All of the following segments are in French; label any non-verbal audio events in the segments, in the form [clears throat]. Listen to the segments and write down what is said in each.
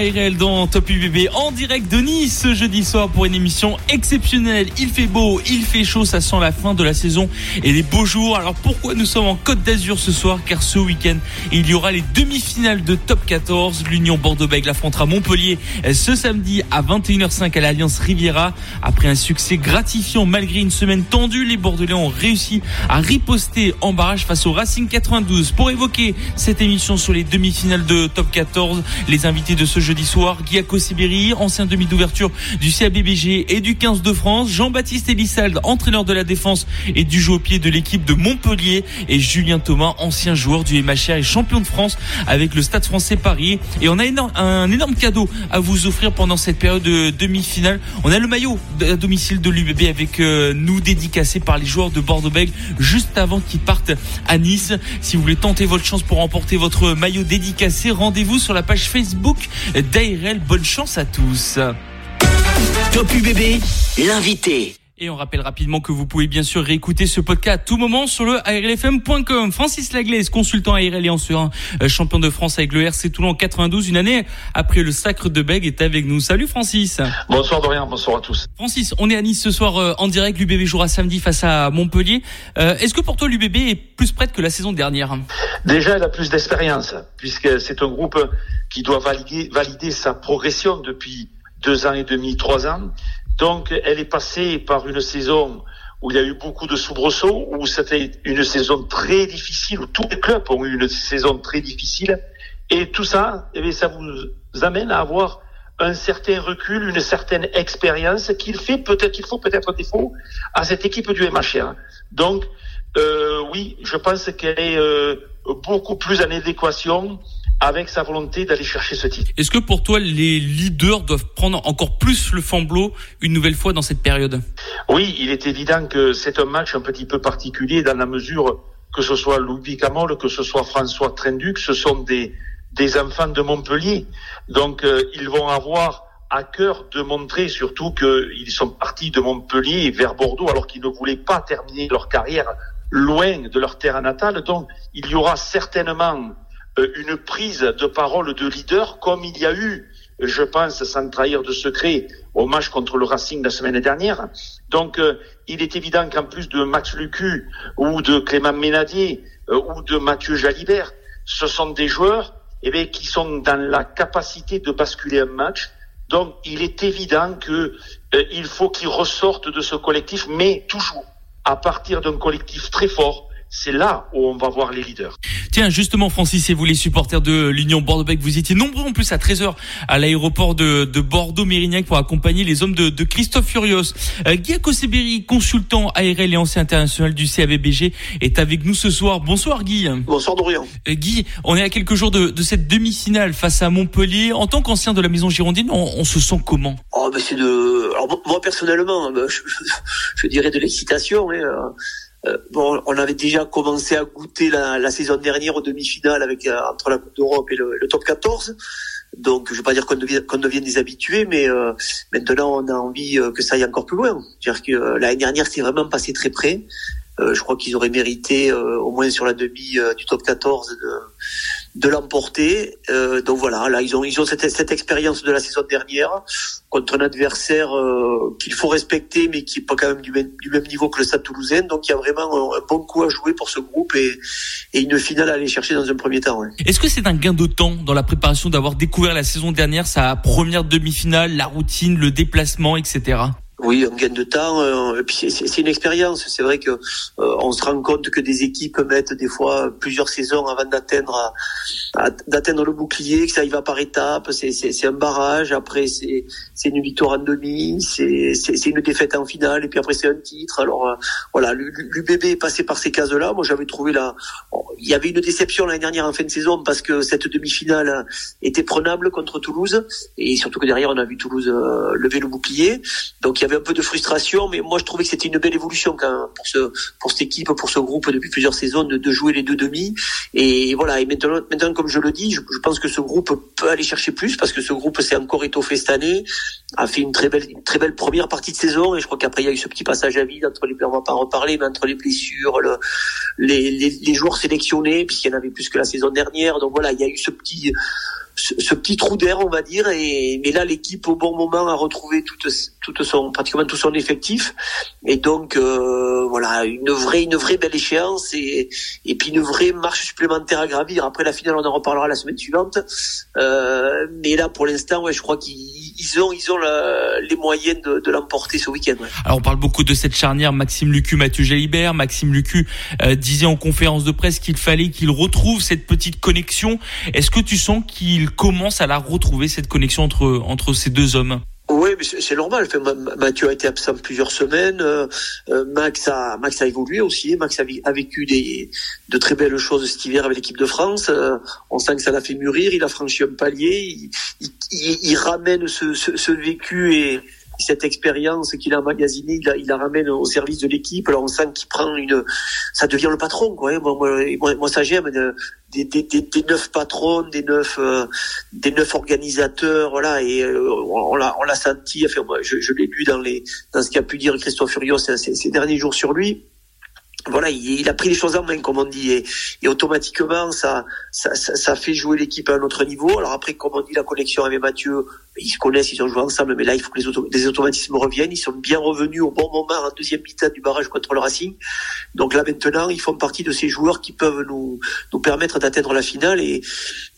ARL dans Top UBB en direct de Nice ce jeudi soir pour une émission exceptionnelle. Il fait beau, il fait chaud, ça sent la fin de la saison et les beaux jours. Alors pourquoi nous sommes en Côte d'Azur ce soir? Car ce week-end, il y aura les demi-finales de Top 14. L'Union Bordeaux-Bègles affrontera Montpellier ce samedi à 21h05 à l'Alliance Riviera. Après un succès gratifiant malgré une semaine tendue, les Bordelais ont réussi à riposter en barrage face au Racing 92. Pour évoquer cette émission sur les demi-finales de Top 14, les invités de ce jeudi soir. Guillaume Sibéry, ancien demi d'ouverture du CABBG et du 15 de France. Jean-Baptiste Elissalde, entraîneur de la défense et du jeu au pied de l'équipe de Montpellier. Et Julien Thomas, ancien joueur du MHR et champion de France avec le Stade français Paris. Et on a un énorme cadeau à vous offrir pendant cette période de demi-finale. On a le maillot à domicile de l'UBB avec euh, nous dédicacé par les joueurs de Bordeaux-Bègles juste avant qu'ils partent à Nice. Si vous voulez tenter votre chance pour remporter votre maillot dédicacé, rendez-vous sur la page Facebook d'ARL. Bonne chance à tous. Top UBB, l'invité. Et on rappelle rapidement que vous pouvez bien sûr réécouter ce podcast à tout moment sur le ARLFM.com. Francis Laglaise, consultant ARL et ancien euh, champion de France avec le RC Toulon en 92, une année après le sacre de Bègue, est avec nous. Salut Francis. Bonsoir Dorian, bonsoir à tous. Francis, on est à Nice ce soir euh, en direct. L'UBB jouera samedi face à Montpellier. Euh, est-ce que pour toi l'UBB est plus prête que la saison dernière? Déjà, elle a plus d'expérience puisque c'est un groupe qui doit valider, valider sa progression depuis deux ans et demi, trois ans. Donc, elle est passée par une saison où il y a eu beaucoup de soubresauts, où c'était une saison très difficile, où tous les clubs ont eu une saison très difficile. Et tout ça, eh ça vous amène à avoir un certain recul, une certaine expérience qu'il fait peut-être qu'il faut peut-être défaut à cette équipe du MHR. Donc, euh, oui, je pense qu'elle est euh, beaucoup plus en adéquation avec sa volonté d'aller chercher ce titre. Est-ce que pour toi, les leaders doivent prendre encore plus le flambeau une nouvelle fois dans cette période? Oui, il est évident que c'est un match un petit peu particulier dans la mesure que ce soit Louis Camol, que ce soit François Trenduc, ce sont des, des enfants de Montpellier. Donc, euh, ils vont avoir à cœur de montrer surtout qu'ils sont partis de Montpellier vers Bordeaux alors qu'ils ne voulaient pas terminer leur carrière loin de leur terre natale. Donc, il y aura certainement une prise de parole de leader comme il y a eu, je pense, sans trahir de secret, au match contre le Racing la semaine dernière. Donc, euh, il est évident qu'en plus de Max Lucu ou de Clément Ménadier euh, ou de Mathieu Jalibert, ce sont des joueurs eh bien, qui sont dans la capacité de basculer un match. Donc, il est évident que il faut qu'ils ressortent de ce collectif, mais toujours à partir d'un collectif très fort c'est là où on va voir les leaders. Tiens, justement, Francis, et vous les supporters de l'Union Bordeaux-Bègles, vous étiez nombreux en plus à 13h à l'aéroport de, Bordeaux-Mérignac pour accompagner les hommes de, Christophe Furios. Euh, Guy Akoseberi, consultant ARL et ancien international du CAVBG, est avec nous ce soir. Bonsoir Guy. Bonsoir Dorian. Euh, Guy, on est à quelques jours de, cette demi-finale face à Montpellier. En tant qu'ancien de la maison girondine, on, se sent comment? Oh, ben c'est de... Alors, moi personnellement, ben, je, dirais de l'excitation. Hein. Euh, bon, on avait déjà commencé à goûter la, la saison dernière aux demi-finales avec euh, entre la Coupe d'Europe et le, le, top 14. Donc, je ne vais pas dire qu'on devienne, qu'on devienne des habitués, mais euh, maintenant, on a envie que ça aille encore plus loin. C'est-à-dire que l'année dernière, c'est vraiment passé très près. je crois qu'ils auraient mérité, au moins sur la demi du top 14, de, de l'emporter. Euh, donc voilà, là ils ont ils ont cette, cette expérience de la saison dernière contre un adversaire euh, qu'il faut respecter, mais qui est pas quand même du même, du même niveau que le Stade Toulousain. Donc il y a vraiment un, bon coup à jouer pour ce groupe et, et une finale à aller chercher dans un premier temps. Est-ce que c'est un gain de temps dans la préparation d'avoir découvert la saison dernière sa première demi-finale, la routine, le déplacement, etc. Oui, un gain de temps. Euh, c'est une expérience. C'est vrai que euh, on se rend compte que des équipes mettent des fois plusieurs saisons avant d'atteindre d'atteindre le bouclier, que ça y va par étapes. C'est un barrage. Après, c'est une victoire en demi. C'est une défaite en finale. Et puis après, c'est un titre. Alors euh, voilà, l'UBB est passé par ces cases-là. Moi, j'avais trouvé là, il y avait une déception l'année dernière en fin de saison parce que cette demi-finale était prenable contre Toulouse et surtout que derrière on a vu Toulouse euh, lever le bouclier. Donc il y un peu de frustration, mais moi je trouvais que c'était une belle évolution quand, pour ce pour cette équipe, pour ce groupe depuis plusieurs saisons de, jouer les deux demi. Et voilà. Et maintenant, comme je le dis, je, pense que ce groupe peut aller chercher plus parce que ce groupe s'est encore étoffé cette année, a fait une très belle première partie de saison et je crois qu'après il y a eu ce petit passage à vide entre les on va pas reparler, mais entre les blessures, le, les, les, les joueurs sélectionnés, puisqu'il y en avait plus que la saison dernière. Donc voilà, il y a eu ce petit ce, petit trou d'air, on va dire. Et mais là, l'équipe au bon moment a retrouvé toute, toute son pratiquement tout son effectif. Et donc euh, voilà, une vraie une vraie belle échéance et et puis une vraie marche supplémentaire à gravir. Après la finale, on en reparlera la semaine suivante. Euh, mais là, pour l'instant, ouais, je crois qu'ils ont ils ont les moyens de, l'emporter ce week-end. Alors on parle beaucoup de cette charnière Maxime Lucu, Mathieu Jalibert. Maxime Lucu euh, disait en conférence de presse qu'il fallait qu'il retrouve cette petite connexion. Est-ce que tu sens qu'il commence à la retrouver cette connexion entre entre ces deux hommes? Oui, mais c'est normal. Mathieu a été absent plusieurs semaines. Euh, Max a Max a évolué aussi. Max a, a, vécu des de très belles choses cet hiver avec l'équipe de France. Euh, on sent que ça l'a fait mûrir. Il a franchi un palier. Il, il, il ramène ce, ce, ce vécu et cette expérience qu'il a emmagasinée, il la, ramène au service de l'équipe. Alors on sent qu'il prend une, ça devient le patron, quoi. Moi, moi, moi ça j'aime des, neuf patrons, des neuf, euh, des neuf organisateurs, voilà. Et euh, on l'a, on l'a senti. Enfin, moi, je, l'ai lu dans les, dans ce qu'a pu dire Christophe Furios ces derniers jours sur lui voilà, il, a pris les choses en main, comme on dit, et, et automatiquement, ça, ça, ça, ça, fait jouer l'équipe à un autre niveau. Alors après, comme on dit, la connexion avec Mathieu, ils se connaissent, ils ont joué ensemble, mais là, il faut que les, auto les automatismes reviennent. Ils sont bien revenus au bon moment en deuxième mi-temps du barrage contre le Racing. Donc là, maintenant, ils font partie de ces joueurs qui peuvent nous, nous permettre d'atteindre la finale. Et,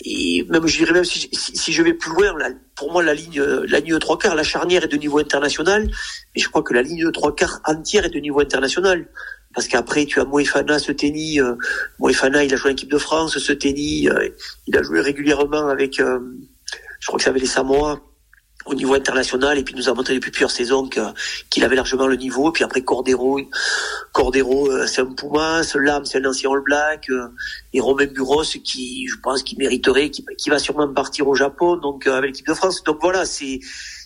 et même, je dirais même, si, si, si je vais plus loin, là, pour moi, la ligne, la ligne de trois quarts, la charnière est de niveau international, mais je crois que la ligne de trois quarts entière est de niveau international parce qu'après tu as Moefana, ce tennis, euh, Moefana il a joué en équipe de France, ce tennis, euh, il a joué régulièrement avec, euh, je crois que ça avait les Samoa au niveau international et puis nous a montré depuis plusieurs saisons qu'il avait largement le niveau. Et puis après Cordero, Cordero euh, c'est un Puma, ce Lam c'est un ancien All Black euh, et Romain Buros qui je pense qui mériterait, qui, qui, va sûrement partir au Japon donc avec l'équipe de France. Donc voilà c'est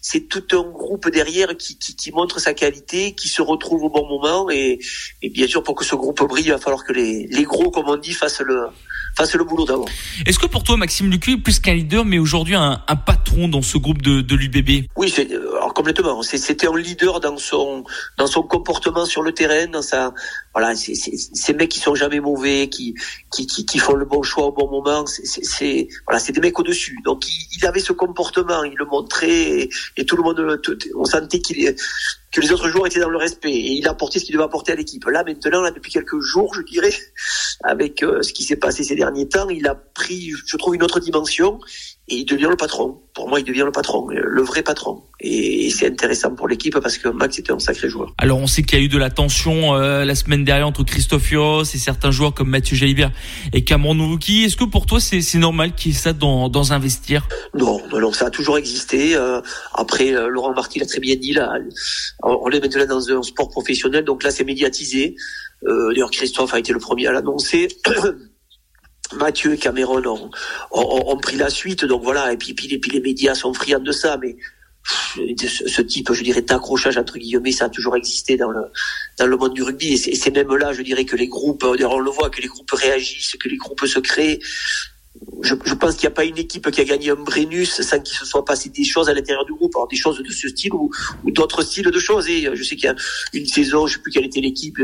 c'est tout un groupe derrière qui, qui, montre sa qualité, qui se retrouve au bon moment. Et, et, bien sûr, pour que ce groupe brille, il va falloir que les, les gros, comme on dit, fassent le, fassent le boulot d'abord. Est-ce que pour toi, Maxime Lucu est plus qu'un leader, mais aujourd'hui un, un, patron dans ce groupe de, de l'UBB Oui, alors complètement. C'était un leader dans son, dans son comportement sur le terrain, dans sa, voilà, c'est ces mecs qui sont jamais mauvais, qui, qui, qui, qui, font le bon choix au bon moment. C'est voilà, c'est des mecs au-dessus. Donc il, il, avait ce comportement, il le montrait et, et tout le monde, tout, on sentait qu'il que les autres joueurs étaient dans le respect et il a apporté ce qu'il devait apporter à l'équipe. Là maintenant, là depuis quelques jours, je dirais, [laughs] avec euh, ce qui s'est passé ces derniers temps, il a pris, je trouve, une autre dimension et il devient le patron. Pour moi, il devient le patron, le vrai patron. Et c'est intéressant pour l'équipe parce que Max était un sacré joueur. Alors, on sait qu'il y a eu de la tension euh, la semaine dernière entre Christophe et certains joueurs comme Mathieu Jalibert et Cameron Nouvouki. Est-ce que pour toi, c'est normal qu'il y ait ça dans, dans un vestiaire Non, non, ça a toujours existé. Euh, après, euh, Laurent Marty l'a très bien dit. Là, on est maintenant dans un sport professionnel, donc là, c'est médiatisé. Euh, D'ailleurs, Christophe a été le premier à l'annoncer. [clears throat] Mathieu et Cameron ont, pris la suite, donc voilà, et puis, puis, les médias sont friands de ça, mais ce, type, je dirais, d'accrochage entre guillemets, ça a toujours existé dans le monde du rugby, et c'est même là, je dirais, que les groupes, on le voit, que les groupes réagissent, que les groupes se créent. Je, pense qu'il n'y a pas une équipe qui a gagné un Brennus sans qu'il se soit passé des choses à l'intérieur du groupe, alors des choses de ce style ou, d'autres styles de choses. Et je sais qu'il y a une saison, je sais plus quelle était l'équipe,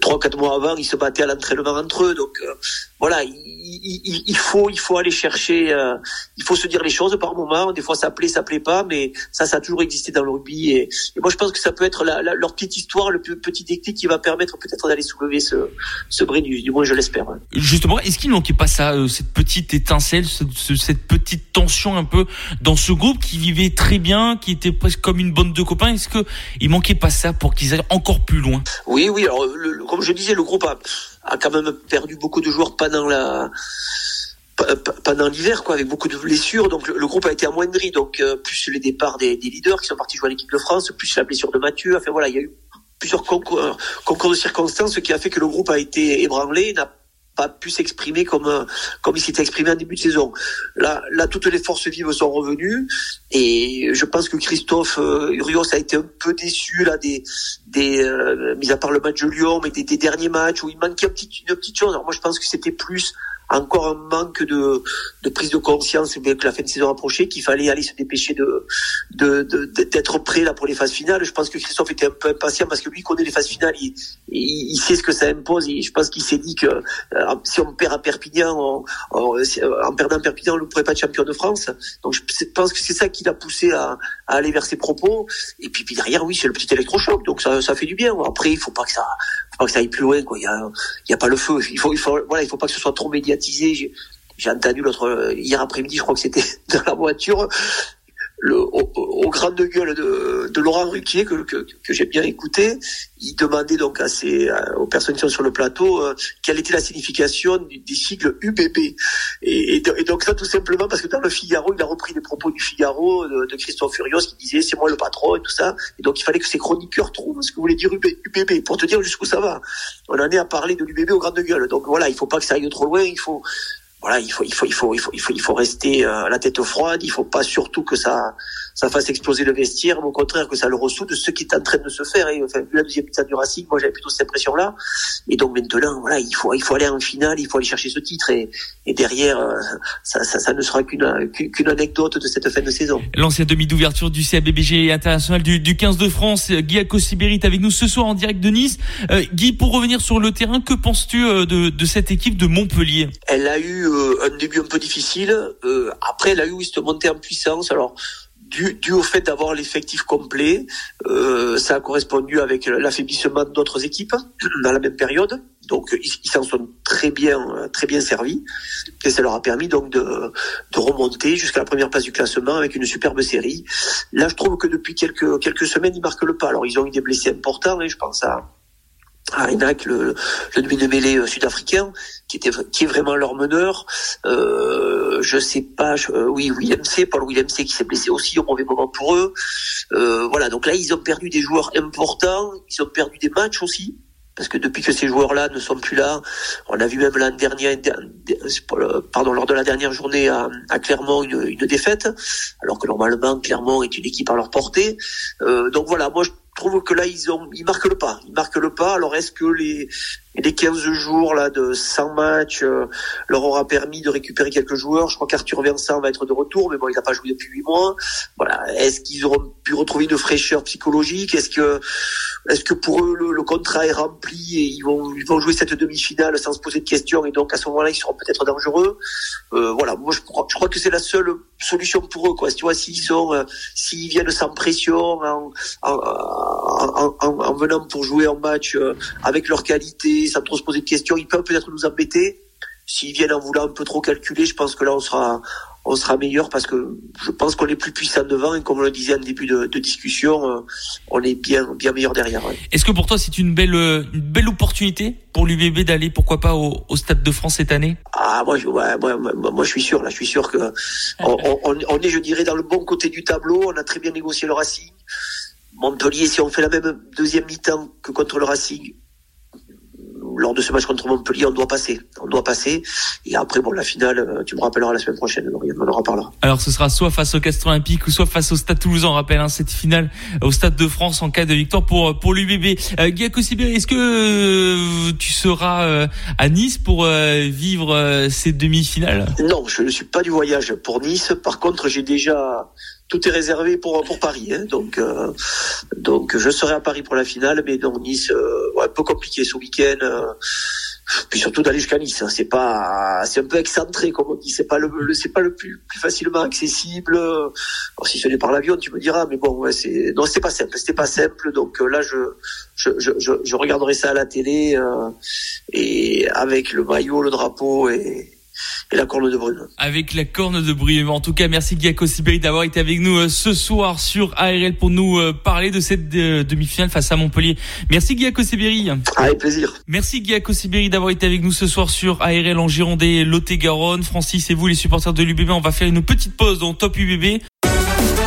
trois quatre mois avant, ils se battaient à l'entraînement entre eux. Donc euh, voilà, il, il, il, faut il faut aller chercher, euh, il faut se dire les choses par moment. Des fois ça plaît, ça plaît pas, mais ça ça a toujours existé dans le rugby. Et, et moi je pense que ça peut être la, la, leur petite histoire, le petit déclic qui va permettre peut-être d'aller soulever ce ce Brennus. Du moins je l'espère. Justement, est-ce qu'il manquait pas ça, euh, cette petite étincelle, ce, cette petite tension un peu dans ce groupe qui vivait très bien, qui était presque comme une bande de copains? Est-ce que il manquait pas ça pour qu'ils aillent encore plus loin? Oui, oui. Alors le, comme je disais, le groupe a, a quand même perdu beaucoup de joueurs pendant la pendant l'hiver, quoi, avec beaucoup de blessures. Donc le, groupe a été amoindri. Donc euh, plus les départs des, leaders qui sont partis jouer à l'équipe de France, plus la blessure de Mathieu. Enfin voilà, il y a eu plusieurs concours, concours de circonstances qui a fait que le groupe a été ébranlé, n'a pas pu s'exprimer comme comme il s'était exprimé en début de saison. Là, là, toutes les forces vives sont revenues et je pense que Christophe euh, Urios a été un peu déçu là des des euh, mis à part le match de Lyon, mais des, des derniers matchs où il manquait une petite, une petite chose. Alors moi, je pense que c'était plus encore un manque de, prise de conscience avec la fin de saison approchée qu'il fallait aller se dépêcher de d'être prêt là pour les phases finales. Je pense que Christophe était un peu impatient parce que lui connaît les phases finales, il, sait ce que ça impose. Je pense qu'il s'est dit que euh, si on perd à Perpignan, on, en perdant Perpignan, on ne pourrait pas être champion de France. Donc je pense que c'est ça qui l'a poussé à, aller vers ses propos. Et puis, derrière, oui, c'est le petit électrochoc, donc ça, fait du bien. Après, il faut faut pas que ça aille plus loin. Il y a, pas le feu. Il faut, il faut, faut pas que ce soit trop J'ai entendu l'autre hier après-midi, je crois que c'était [laughs] dans la voiture, le, au, au grande gueule de, de Laurent Ruquier que, que, que j'ai bien écouté, il demandait donc à ces, aux personnes qui sont sur le plateau euh, quelle était la signification du, des sigles UBB. Et, et, donc ça tout simplement parce que dans le Figaro, il a repris les propos du Figaro de, de Christophe Furios qui disait c'est moi le patron et tout ça. Et donc il fallait que ces chroniqueurs trouvent ce que voulait dire UBB pour te dire jusqu'où ça va. On en est à parler de l'UBB aux grandes gueules. Donc voilà, il faut pas que ça aille trop loin. Il faut voilà, il faut, il faut, il faut, il faut, il faut, il faut rester euh, la tête froide. Il faut pas surtout que ça, ça fasse exploser le vestiaire, mais au contraire que ça le ressoude, ce qui est en train de se faire. Et enfin, vu la deuxième mi du Racing, moi j'avais plutôt cette impression-là. Et donc maintenant, voilà, il faut, il faut aller en finale, il faut aller chercher ce titre. Et, et derrière, euh, ça, ça, ça, ne sera qu'une qu'une anecdote de cette fin de saison. L'ancien demi d'ouverture du CABBG international du, du 15 de France, Guy Akosibéry est avec nous ce soir en direct de Nice. Euh, Guy, pour revenir sur le terrain, que penses-tu euh, de, de cette équipe de Montpellier? Elle a eu euh, un début un peu difficile. après, elle a eu cette montée en puissance. Alors dû, au fait d'avoir l'effectif complet, euh, ça a correspondu avec l'affaiblissement d'autres équipes [clears throat] dans la même période. Donc ils s'en sont très bien, très bien servis, et ça leur a permis donc de, de remonter jusqu'à la première place du classement avec une superbe série. Là, je trouve que depuis quelques quelques semaines, ils marquent le pas. Alors ils ont eu des blessés importants, et je pense à Arenac, le, le demi-mêlée euh, sud-africain, qui était qui est vraiment leur meneur. Euh, je sais pas, je, euh, oui, William C, Paul William C qui s'est blessé aussi au mauvais moment pour eux. Euh, voilà, donc là ils ont perdu des joueurs importants, ils ont perdu des matchs aussi. Parce que depuis que ces joueurs-là ne sont plus là, on a vu même l'an dernier, pardon, lors de la dernière journée à, à Clermont une, une, défaite, alors que normalement Clermont est une équipe à leur portée. Euh, donc voilà, moi trouve que là ils ont ils marquent le pas. Ils marquent le pas. Alors est-ce que les les 15 jours là de 100 matchs euh, leur aura permis de récupérer quelques joueurs. Je crois qu'Arthur Vincent va être de retour mais bon il n'a pas joué depuis 8 mois. Voilà. Est-ce qu'ils auront pu retrouver une fraîcheur psychologique? Est-ce que est-ce que pour eux le, contrat est rempli et ils vont jouer cette demi-finale sans se poser de questions et donc à ce moment-là ils seront peut-être dangereux? Euh, voilà. Moi je crois, que c'est la seule solution pour eux quoi. Tu vois s'ils sont euh, s'ils viennent sans pression en, en, en, en, venant pour jouer un match euh, avec leur qualité, sans trop se poser de questions. Ils peuvent peut-être nous embêter. S'ils viennent en voulant un peu trop calculer, je pense que là on sera on sera meilleur parce que je pense qu'on est plus puissant devant et comme on le disait en début de, de discussion, euh, on est bien bien meilleur derrière. Est-ce que pour toi c'est une belle une belle opportunité pour l'UBB d'aller pourquoi pas au, au, Stade de France cette année? Ah moi je, ouais, moi, moi, moi, je suis sûr là, je suis sûr que on, on, on, est je dirais dans le bon côté du tableau. On a très bien négocié le Racing. Montpellier, si on fait la même deuxième mi-temps que contre le Racing, lors de ce match contre Montpellier, on doit passer. On doit passer. Et après, bon, la finale, euh, tu me rappelleras la semaine prochaine, on en reparlera. Alors, ce sera soit face au Castres Olympique ou soit face au Stade Toulousain. On rappelle hein, cette finale au Stade de France en cas de victoire pour pour l'UBB. Euh, Guy est-ce que euh, tu seras euh, à Nice pour vivre ces demi-finales? Non, je ne suis pas du voyage pour Nice. Par contre, j'ai déjà tout est réservé pour pour Paris. Hein. Donc euh, donc je serai à Paris pour la finale, mais dans Nice, euh, ouais, un peu compliqué ce week-end. Euh, puis surtout d'aller jusqu'à Nice, hein. c'est pas, c'est un peu excentré comme on dit. C'est pas le, c'est pas le plus, plus facilement accessible. Alors, si ce n'est par l'avion, tu me diras, mais bon, ouais, c'est, non, c'est pas simple, c'était pas simple. Donc là, je, je, je, je, regarderai ça à la télé et avec le maillot, le drapeau et et la corne de brune. Avec la corne de brune. En tout cas, merci Giaco Sibéry d'avoir été avec nous euh, ce soir sur ARL pour nous euh, parler de cette euh, demi-finale face à Montpellier. Merci Giaco Sibéry. Avec plaisir. Merci Giaco Sibéry d'avoir été avec nous ce soir sur ARL en Girondais, Lot-et-Garonne. Francis et vous les supporters de l'UBB, on va faire une petite pause dans Top UBB.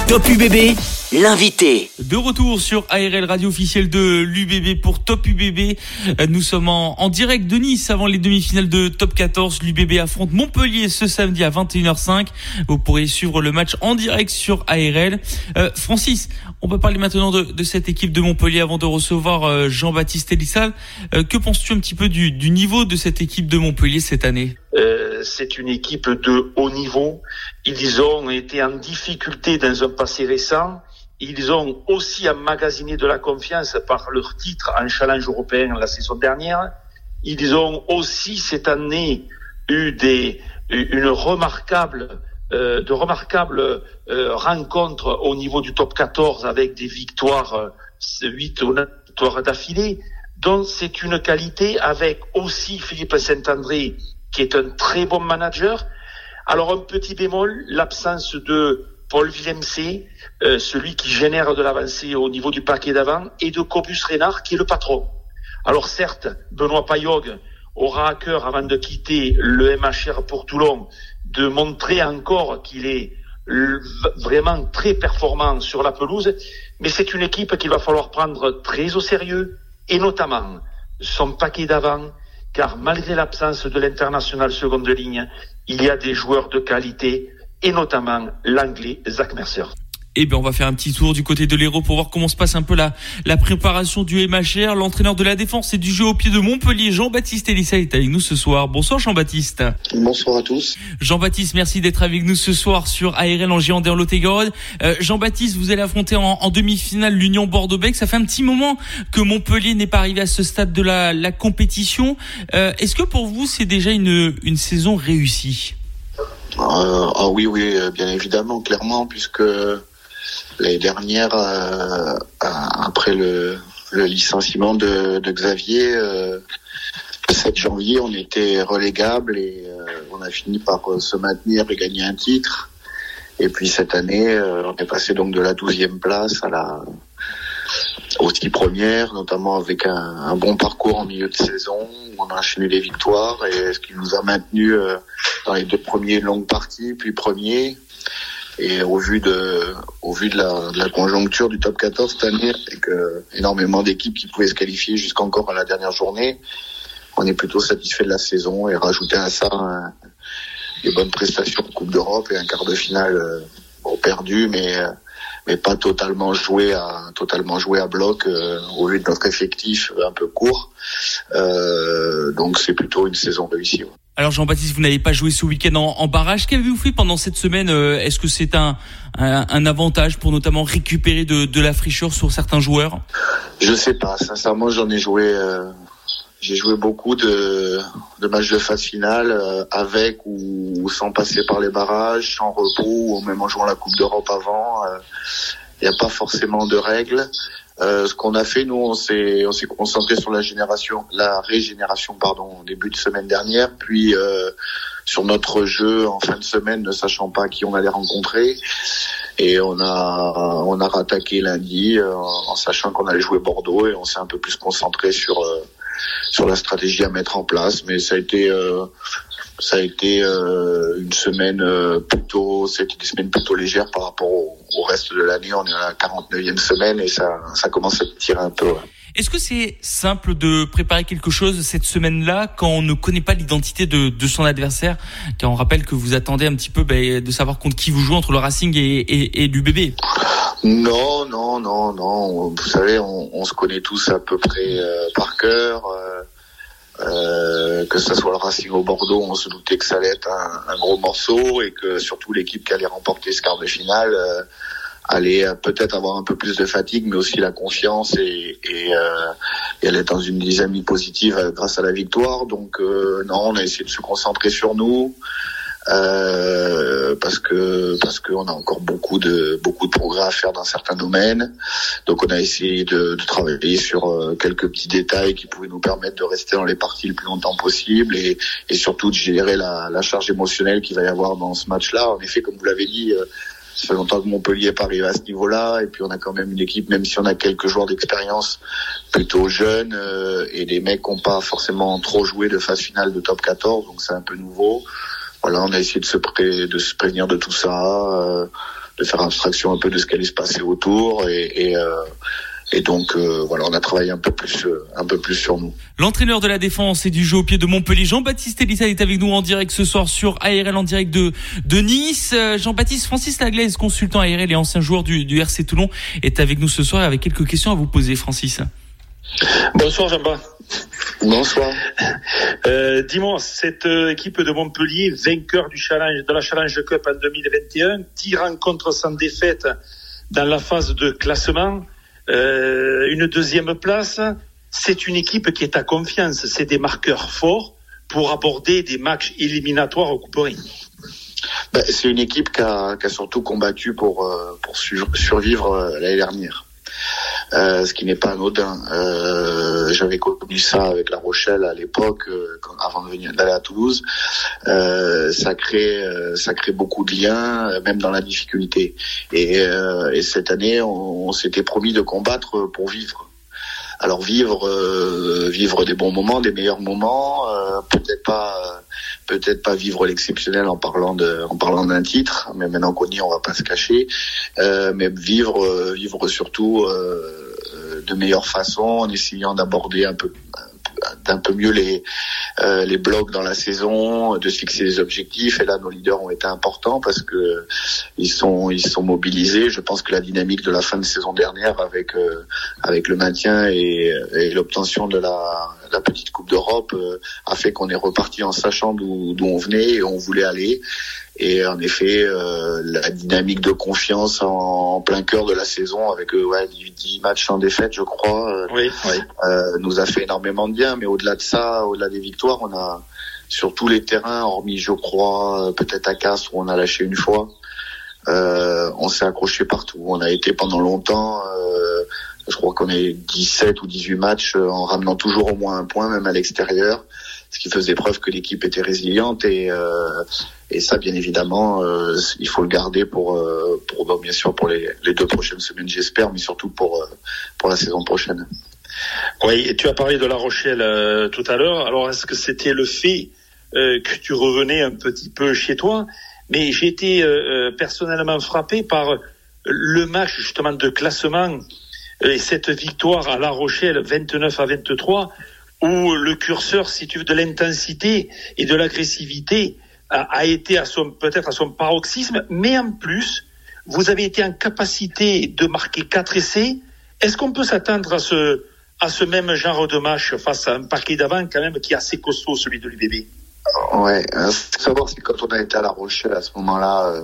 Top UBB, l'invité. De retour sur ARL Radio officielle de l'UBB pour Top UBB. Euh, nous sommes en, direct de Nice avant les demi-finales de Top 14. L'UBB affronte Montpellier ce samedi à 21h05. Vous pourrez suivre le match en direct sur ARL. Euh, Francis, on peut parler maintenant de, cette équipe de Montpellier avant de recevoir euh, Jean-Baptiste Elissal. que penses-tu un petit peu du, du niveau de cette équipe de Montpellier cette année? C'est une équipe de haut niveau. Ils ont été en difficulté dans un passé récent. Ils ont aussi emmagasiné de la confiance par leur titre en challenge européen la saison dernière. Ils ont aussi cette année eu des, une remarquable, euh, de remarquables euh, rencontres au niveau du top 14 avec des victoires, 8 euh, victoires d'affilée. Donc c'est une qualité avec aussi Philippe Saint-André qui est un très bon manager. Alors un petit bémol, l'absence de Paul Villemc, euh, celui qui génère de l'avancée au niveau du paquet d'avant, et de Cobus Reynard, qui est le patron. Alors certes, Benoît Payog aura à cœur, avant de quitter le MHR pour Toulon, de montrer encore qu'il est vraiment très performant sur la pelouse, mais c'est une équipe qu'il va falloir prendre très au sérieux, et notamment son paquet d'avant, car malgré l'absence de l'international seconde ligne, il y a des joueurs de qualité, et notamment l'anglais Zach Mercer. Eh bien, on va faire un petit tour du côté de l'Hérault pour voir comment se passe un peu la, la préparation du MHR. L'entraîneur de la défense et du jeu au pied de Montpellier, Jean-Baptiste Elissa, est avec nous ce soir. Bonsoir Jean-Baptiste. Bonsoir à tous. Jean-Baptiste, merci d'être avec nous ce soir sur ARL en géant lot euh, Jean-Baptiste, vous allez affronter en, demi-finale l'Union Bordeaux-Bec. Ça fait un petit moment que Montpellier n'est pas arrivé à ce stade de la, la compétition. Euh, est-ce que pour vous, c'est déjà une, une saison réussie? Euh, Ah oui, oui, bien évidemment, clairement, puisque L'année dernière, euh, après le, licenciement de, Xavier, euh, le 7 janvier, on était relégable et euh, on a fini par se maintenir et gagner un titre. Et puis cette année, on est passé donc de la 12e place à la aux six premières, notamment avec un, bon parcours en milieu de saison, où on a enchaîné les victoires et ce qui nous a maintenu dans les deux premiers longues parties, puis premier. Et au vu de, au vu de la, de la conjoncture du top 14 cette année, avec euh, énormément d'équipes qui pouvaient se qualifier jusqu'encore à la dernière journée, on est plutôt satisfait de la saison et rajouter à ça des bonnes prestations en Coupe d'Europe et un quart de finale euh, perdu, mais euh, mais pas totalement joué à totalement joué à bloc au vu de notre effectif un peu court. donc c'est plutôt une saison réussie. Alors Jean-Baptiste, vous n'avez pas joué ce week-end en, barrage. Qu'avez-vous fait pendant cette semaine euh, Est-ce que c'est un, un, avantage pour notamment récupérer de, la fraîcheur sur certains joueurs? Je sais pas. Sincèrement, j'en ai joué. Euh, j'ai joué beaucoup de, de matchs de phase finale euh, avec ou, sans passer par les barrages, sans repos ou même en jouant la Coupe d'Europe avant. Il n'y a pas forcément de règles. Euh, ce qu'on a fait, nous, on s'est on s'est concentré sur la génération, la régénération, pardon, au début de semaine dernière, puis euh, sur notre jeu en fin de semaine, ne sachant pas qui on allait rencontrer, et on a on a rattaqué lundi euh, en sachant qu'on allait jouer Bordeaux et on s'est un peu plus concentré sur euh, sur la stratégie à mettre en place, mais ça a été ça a été euh, une semaine euh, plutôt, c'était des semaines plutôt légères par rapport au, reste de l'année. On est à la 49e semaine et ça, ça commence à tirer un peu. Est-ce que c'est simple de préparer quelque chose cette semaine-là quand on ne connaît pas l'identité de, de, son adversaire? Car on rappelle que vous attendez un petit peu ben, de savoir contre qui vous jouez entre le Racing et, et, et l'UBB. Non, non, non, non. Vous savez, on, on se connaît tous à peu près euh, par cœur. Euh, que ce soit le Racing au Bordeaux, on se doutait que ça allait être un, gros morceau et que surtout l'équipe qui allait remporter ce quart de finale euh, allait peut-être avoir un peu plus de fatigue, mais aussi la confiance et, et, euh, et elle est dans une dynamique positive grâce à la victoire. Donc non, on a essayé de se concentrer sur nous. Euh, parce que parce qu'on a encore beaucoup de beaucoup de progrès à faire dans certains domaines. Donc on a essayé de, de travailler sur euh, quelques petits détails qui pouvaient nous permettre de rester dans les parties le plus longtemps possible et, et surtout de gérer la, la charge émotionnelle qu'il va y avoir dans ce match-là. En effet, comme vous l'avez dit. Euh, ça fait longtemps que Montpellier n'est pas arrivé à ce niveau-là, et puis on a quand même une équipe, même si on a quelques joueurs d'expérience plutôt jeunes, et les mecs n'ont pas forcément trop joué de phase finale de top 14, donc c'est un peu nouveau voilà, on a essayé de se, pré de se prévenir de tout ça, euh, de faire abstraction un peu de ce qui allait se passer autour et, et et donc voilà, on a travaillé un peu plus, un peu plus sur nous. L'entraîneur de la défense et du jeu au pied de Montpellier, Jean-Baptiste Elissa, est avec nous en direct ce soir sur ARL en direct de, de Nice. Jean-Baptiste Francis Laglaise, consultant ARL et ancien joueur du, du RC Toulon, est avec nous ce soir avec quelques questions à vous poser, Francis. Bonsoir Jean-Baptiste. Bonsoir. Euh, Dis-moi, cette euh, équipe de Montpellier, vainqueur du challenge, de la Challenge Cup en 2021, 10 rencontres sans défaite dans la phase de classement, euh, une deuxième place, c'est une équipe qui est à confiance. C'est des marqueurs forts pour aborder des matchs éliminatoires au Couperie. Ben, c'est une équipe qui a, qui a, surtout combattu pour, euh, pour survivre l'année dernière. Euh, ce qui n'est pas anodin. Euh, J'avais connu ça avec La Rochelle à l'époque, euh, avant d'aller à Toulouse. Ça crée, ça crée beaucoup de liens, même dans la difficulté. Et, et cette année, on, on s'était promis de combattre pour vivre. Alors vivre, vivre des bons moments, des meilleurs moments, peut-être pas, peut-être pas vivre l'exceptionnel en parlant de, en parlant d'un titre, mais maintenant qu'on y est, on va pas se cacher, euh, mais vivre, vivre surtout de meilleure façon, en essayant d'aborder un peu d'un peu mieux les euh, les blocs dans la saison, de se fixer des objectifs. Et là, nos leaders ont été importants parce que ils sont ils sont mobilisés. Je pense que la dynamique de la fin de saison dernière, avec euh, avec le maintien et, et l'obtention de la, la petite Coupe d'Europe, euh, a fait qu'on est reparti en sachant d'où d'où on venait et on voulait aller. Et en effet, euh, la dynamique de confiance en, plein cœur de la saison, avec euh, ouais, 10 matchs sans défaite, je crois, euh, oui, oui. Euh, nous a fait énormément de bien. Mais au-delà de ça, au-delà des victoires, on a sur tous les terrains, hormis, je crois, peut-être à Castres où on a lâché une fois, on s'est accroché partout. On a été pendant longtemps je crois qu'on est 17 ou 18 matchs en ramenant toujours au moins un point, même à l'extérieur, ce qui faisait preuve que l'équipe était résiliente et euh, et ça, bien évidemment, euh, il faut le garder pour, euh, pour bien sûr pour les, les deux prochaines semaines, j'espère, mais surtout pour, euh, pour la saison prochaine. Oui, et tu as parlé de La Rochelle euh, tout à l'heure. Alors, est-ce que c'était le fait euh, que tu revenais un petit peu chez toi? Mais j'ai été personnellement frappé par le match justement de classement et cette victoire à La Rochelle 29 à 23 où le curseur, si tu veux, de l'intensité et de l'agressivité a, été à son peut-être à son paroxysme, mais en plus, vous avez été en capacité de marquer quatre essais. Est-ce qu'on peut s'attendre à ce à ce même genre de match face à un parquet d'avant quand même qui est assez costaud, celui de l'UBB Ouais, euh, savoir c'est quand on a été à La Rochelle à ce moment-là, euh,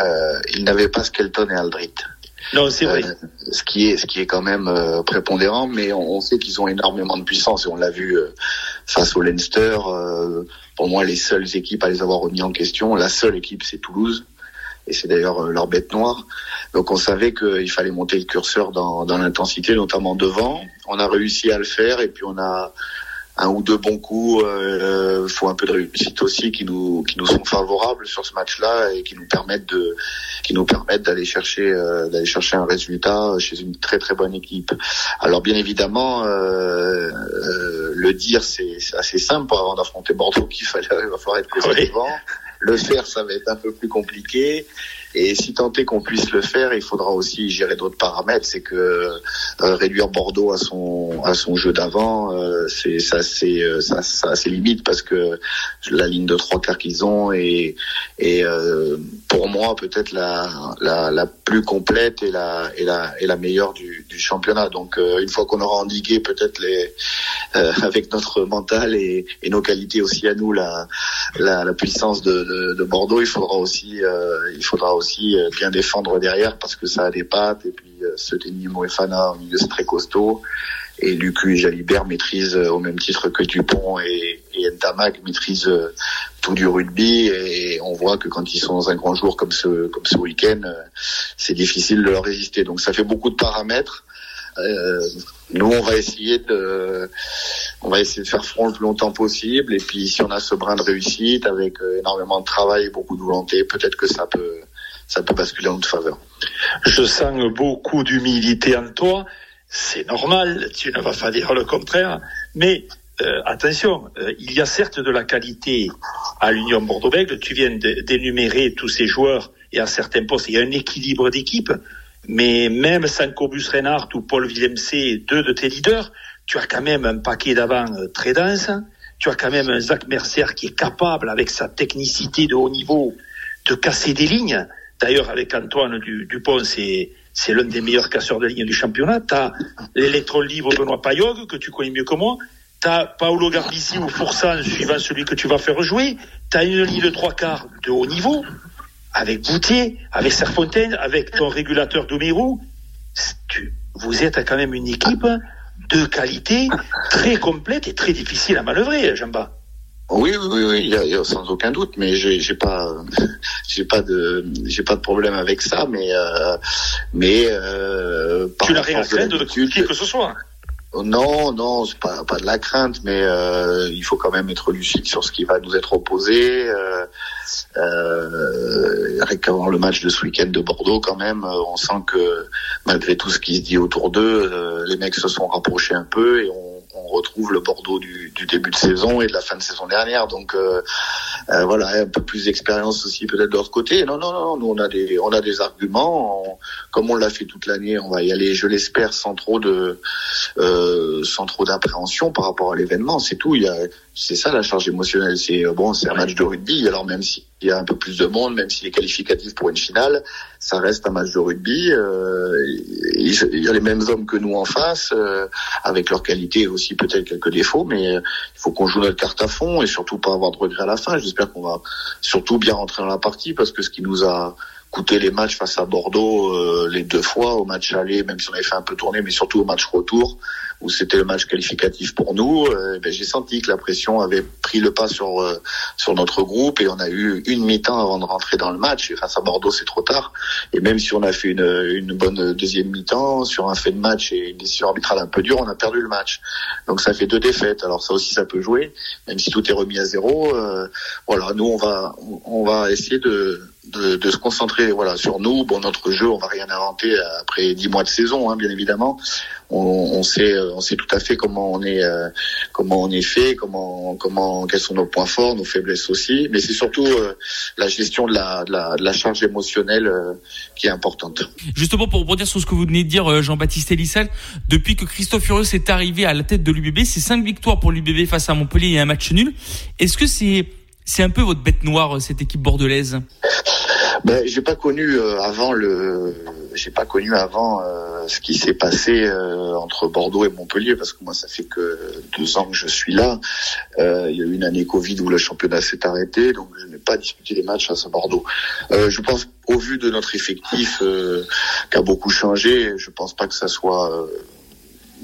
euh, il n'avait pas Skelton et Aldrit. Non, c'est vrai. Euh, ce qui est, ce qui est quand même euh, prépondérant, mais on, on, sait qu'ils ont énormément de puissance et on l'a vu euh, face au Leinster. pour moi, les seules équipes à les avoir remis en question, la seule équipe, c'est Toulouse. Et c'est d'ailleurs leur bête noire. Donc on savait qu'il fallait monter le curseur dans, dans l'intensité, notamment devant. On a réussi à le faire et puis on a un ou deux bons coups. Euh, faut un peu de réussite aussi qui nous qui nous sont favorables sur ce match-là et qui nous permettent de qui nous permettent d'aller chercher euh, d'aller chercher un résultat chez une très très bonne équipe. Alors bien évidemment, euh, euh le dire c'est assez simple avant d'affronter Bordeaux [laughs] qu'il fallait il va falloir être présent devant. Le faire, ça va être un peu plus compliqué. Et si tant est qu'on puisse le faire, il faudra aussi gérer d'autres paramètres. C'est que euh, réduire Bordeaux à son à son jeu d'avant, euh, c'est ça c'est euh, ça, ça a ses limites parce que la ligne de trois quarts qu'ils ont est et pour moi peut-être la, la, la plus complète et la et la et la meilleure du, du championnat. Donc une fois qu'on aura endigué peut-être les avec notre mental et, et, nos qualités aussi à nous la la, puissance de, de, de, Bordeaux, il faudra aussi il faudra aussi aussi euh, bien défendre derrière parce que ça a des pattes. Et puis euh, ce Denis Moefana au milieu c'est très costaud. Et Lucu et Jalibert maîtrisent euh, au même titre que Dupont et, et Ntamak maîtrisent tout du rugby. Et on voit que quand ils sont dans un grand jour comme ce, comme ce week-end, c'est difficile de leur résister. Donc ça fait beaucoup de paramètres. Euh, nous, on va essayer de, on va essayer de faire front le plus longtemps possible. Et puis, si on a ce brin de réussite avec énormément de travail et beaucoup de volonté, peut-être que ça peut, ça peut basculer en notre faveur. Je sens beaucoup d'humilité en toi. C'est normal, tu ne vas pas dire le contraire. Mais euh, attention, euh, il y a certes de la qualité à l'Union Bordeaux-Bègles. Tu viens d'énumérer tous ces joueurs et à certains postes. Il y a un équilibre d'équipe, mais même sans Cobus Reinhardt ou Paul Villemc, deux de tes leaders, tu as quand même un paquet d'avant euh, très dense. Tu as quand même un Zach Mercer qui est capable, avec sa technicité de haut niveau, de casser des lignes. D'ailleurs, avec Antoine Dupont, c'est l'un des meilleurs casseurs de ligne du championnat. Tu as l'électron libre Benoît Payog, que tu connais mieux que moi. Tu as Paolo Garbisi ou Foursan, suivant celui que tu vas faire jouer. Tu as une ligne de trois quarts de haut niveau, avec Boutier, avec Serfontaine, avec ton régulateur Domerou. Vous êtes quand même une équipe de qualité très complète et très difficile à manœuvrer, Jamba. Oui, oui, oui, il y a, sans aucun doute, mais j'ai, j'ai pas, [laughs] j'ai pas de, j'ai pas de problème avec ça, mais, euh, mais euh, tu n'as rien de qui que ce soit. Non, non, c'est pas pas de la crainte, mais euh, il faut quand même être lucide sur ce qui va nous être opposé. Euh, euh, avant le match de ce week-end de Bordeaux, quand même, euh, on sent que malgré tout ce qui se dit autour d'eux, euh, les mecs se sont rapprochés un peu et on on retrouve le Bordeaux du, début de saison et de la fin de saison dernière. Donc euh, euh, voilà, un peu plus d'expérience aussi peut-être de l'autre côté. Non, non, non, nous on a des, on a des arguments. comme on l'a fait toute l'année, on va y aller, je l'espère, sans trop de, euh, sans trop d'appréhension par rapport à l'événement. C'est tout. Il y a, c'est ça la charge émotionnelle. C'est bon, c'est un match de rugby. Alors même s'il y a un peu plus de monde, même s'il est qualificatif pour une finale, ça reste un match de rugby. Euh, il y a les mêmes hommes que nous en face, euh, avec leur qualité aussi peut-être quelques défauts, mais il faut qu'on joue notre carte à fond et surtout pas avoir de regrets à la fin. J'espère qu'on va surtout bien rentrer dans la partie parce que ce qui nous a coûté les matchs face à Bordeaux euh, les deux fois, au match aller, même si on avait fait un peu tourner, mais surtout au match retour, où c'était le match qualificatif pour nous, euh, ben, j'ai senti que la pression avait pris le pas sur euh, sur notre groupe et on a eu une mi-temps avant de rentrer dans le match. Et face à Bordeaux, c'est trop tard. Et même si on a fait une, une bonne deuxième mi-temps sur un fait de match et une décision arbitrale un peu dure, on a perdu le match. Donc ça fait deux défaites. Alors ça aussi, ça peut jouer, même si tout est remis à zéro. Euh, voilà, nous on va on va essayer de de, de, se concentrer voilà sur nous. Bon, notre jeu, on va rien inventer après dix mois de saison, hein, bien évidemment on, sait, on sait tout à fait comment on est, euh, comment on est fait, comment, comment, quels sont nos points forts, nos faiblesses aussi. Mais c'est surtout euh, la gestion de la, de la, de la charge émotionnelle euh, qui est importante. Justement, pour rebondir sur ce que vous venez de dire, Jean-Baptiste Elissal, depuis que Christophe Furieux est arrivé à la tête de l'UBB, c'est cinq victoires pour l'UBB face à Montpellier et un match nul. Est-ce que c'est, c'est un peu votre bête noire cette équipe bordelaise? Ben, j'ai pas connu avant le j'ai pas connu avant euh, ce qui s'est passé euh, entre Bordeaux et Montpellier parce que moi ça fait que deux ans que je suis là. Euh, il y a eu une année Covid où le championnat s'est arrêté, donc je n'ai pas disputé les matchs face à Bordeaux. je pense au vu de notre effectif qui a beaucoup changé, je pense pas que ça soit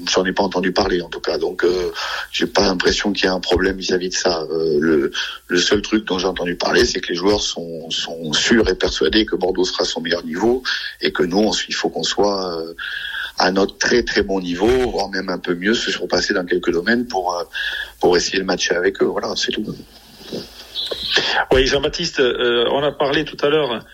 j'en ai pas entendu parler en tout cas. Donc euh, j'ai pas l'impression qu'il y a un problème vis-à-vis de ça. Euh, le, seul truc dont j'ai entendu parler, c'est que les joueurs sont, sûrs et persuadés que Bordeaux sera son meilleur niveau et que nous, il faut qu'on soit euh, à notre très très bon niveau, voire même un peu mieux, se surpasser dans quelques domaines pour euh, pour essayer de matcher avec eux. Voilà, c'est tout. Oui, Jean-Baptiste, on a parlé tout à l'heure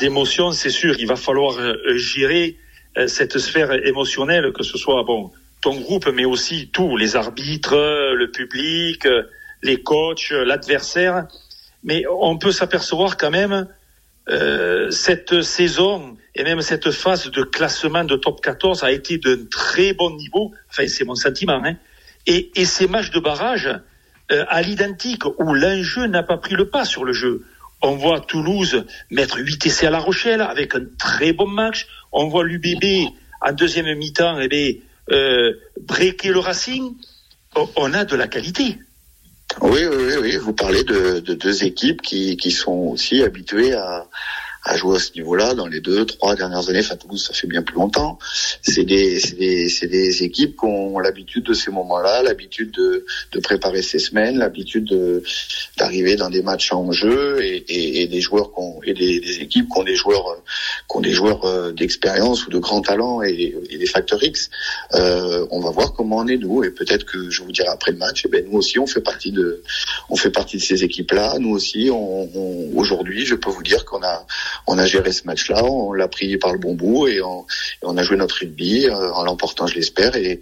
d'émotion. C'est sûr, il va falloir gérer cette sphère émotionnelle, que ce soit bon ton groupe, mais aussi tous les arbitres, le public, les coachs, l'adversaire. Mais on peut s'apercevoir quand même euh, cette saison et même cette phase de classement de top 14 a été d'un très bon niveau. Enfin, c'est mon sentiment. Hein. Et, et, ces matchs de barrage euh, à l'identique où l'enjeu n'a pas pris le pas sur le jeu. On voit Toulouse mettre 8 essais à La Rochelle avec un très bon match. On voit l'UBB en deuxième mi-temps eh euh, breaker le Racing. On a de la qualité. Oui, oui, oui. Vous parlez de, deux équipes qui, qui sont aussi habituées à, à jouer à ce niveau-là dans les deux, trois dernières années. Enfin, Toulouse, ça fait bien plus longtemps. C'est des, c'est des, c'est des équipes qui ont l'habitude de ces moments-là, l'habitude de, de préparer ces semaines, l'habitude de, d'arriver dans des matchs en jeu et, et, et des joueurs qu'on, et des, des, équipes qui ont des joueurs, qui ont des joueurs euh, d'expérience ou de grand talent et, et des facteurs X. Euh, on va voir comment on est nous et peut-être que je vous dirai après le match. Et eh ben nous aussi, on fait partie de, on fait partie de ces équipes-là. Nous aussi, on, on, aujourd'hui, je peux vous dire qu'on a on a géré ce match-là, on l'a pris par le bon bout et on, a joué notre rugby euh, en l'emportant, je l'espère, et,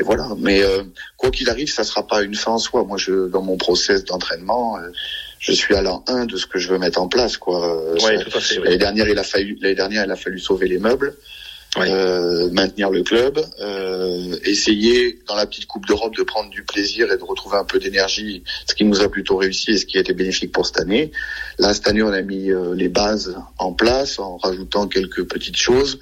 voilà. Mais euh, quoi qu'il arrive, ça sera pas une fin en soi. Moi, je, dans mon process d'entraînement, euh, je suis à l'an 1 de ce que je veux mettre en place, quoi. Ouais, fait, oui. L'année dernière, il a fallu, l'année dernière, il a fallu sauver les meubles. Euh, maintenir le club, euh, essayer dans la petite Coupe d'Europe de prendre du plaisir et de retrouver un peu d'énergie, ce qui nous a plutôt réussi et ce qui a été bénéfique pour cette année. Là, cette année, on a mis euh, les bases en place en rajoutant quelques petites choses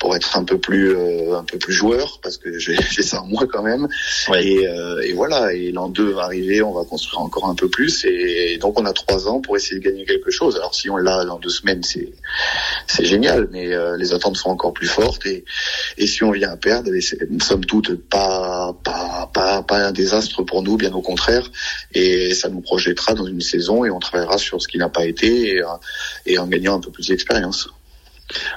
pour être un peu plus euh, un peu plus joueur parce que j'ai [laughs] ça en moi quand même. Oui. Et, euh, et voilà, et l'an 2 va arriver, on va construire encore un peu plus et, donc on a trois ans pour essayer de gagner quelque chose. Alors si on l'a dans deux semaines, c'est c'est génial, mais les attentes sont encore plus fortes et, et si on vient à perdre, c'est somme toute pas, pas, pas, pas un désastre pour nous, bien au contraire, et ça nous projettera dans une saison et on travaillera sur ce qui n'a pas été et, et en gagnant un peu plus d'expérience.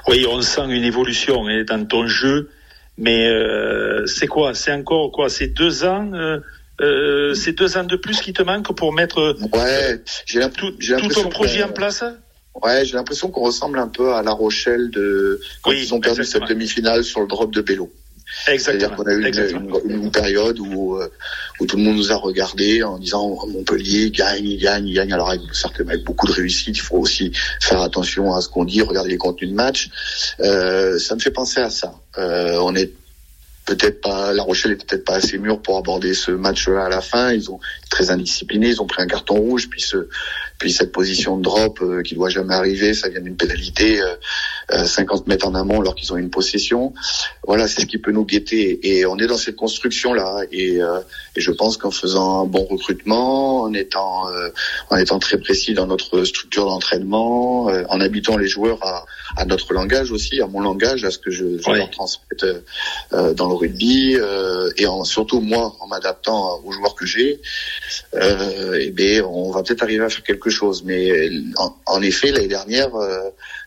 Oui, on sent une évolution hein, dans ton jeu, mais euh, c'est quoi? C'est encore quoi? C'est deux ans euh, euh, C'est deux ans de plus qui te manquent pour mettre Ouais, tout, tout ton projet en place? Ouais, j'ai l'impression qu'on ressemble un peu à La Rochelle de quand Oui, ils ont perdu cette demi-finale sur le drop de Bello. C'est-à-dire Exactement. qu'on a eu une, exactement. une- une période où, euh, où tout le monde nous a regardé en disant oh, Montpellier gagne, gagne, gagne. Alors avec, certainement avec beaucoup de réussite, il faut aussi faire attention à ce qu'on dit, regarder les contenus de match. Euh, ça me fait penser à ça. Euh, on est peut-être pas, La Rochelle est peut-être pas assez mûr pour aborder ce match-là à la fin. Ils ont très indisciplinés, ils ont pris un carton rouge, puis ce, puis cette position de drop euh, qui doit jamais arriver, ça vient d'une pénalité euh, euh, 50 mètres en amont alors qu'ils ont une possession. Voilà, c'est ce qui peut nous guetter. Et on est dans cette construction-là. Et, euh, et je pense qu'en faisant un bon recrutement, en étant, euh, en étant très précis dans notre structure d'entraînement, euh, en habitant les joueurs à, à notre langage aussi, à mon langage, à ce que je, je leur transmette euh, euh, dans le rugby, euh, et en, surtout moi, en m'adaptant aux joueurs que j'ai, euh, eh bien, on va peut-être arriver à faire quelque chose. Mais en, en effet, l'année dernière, euh,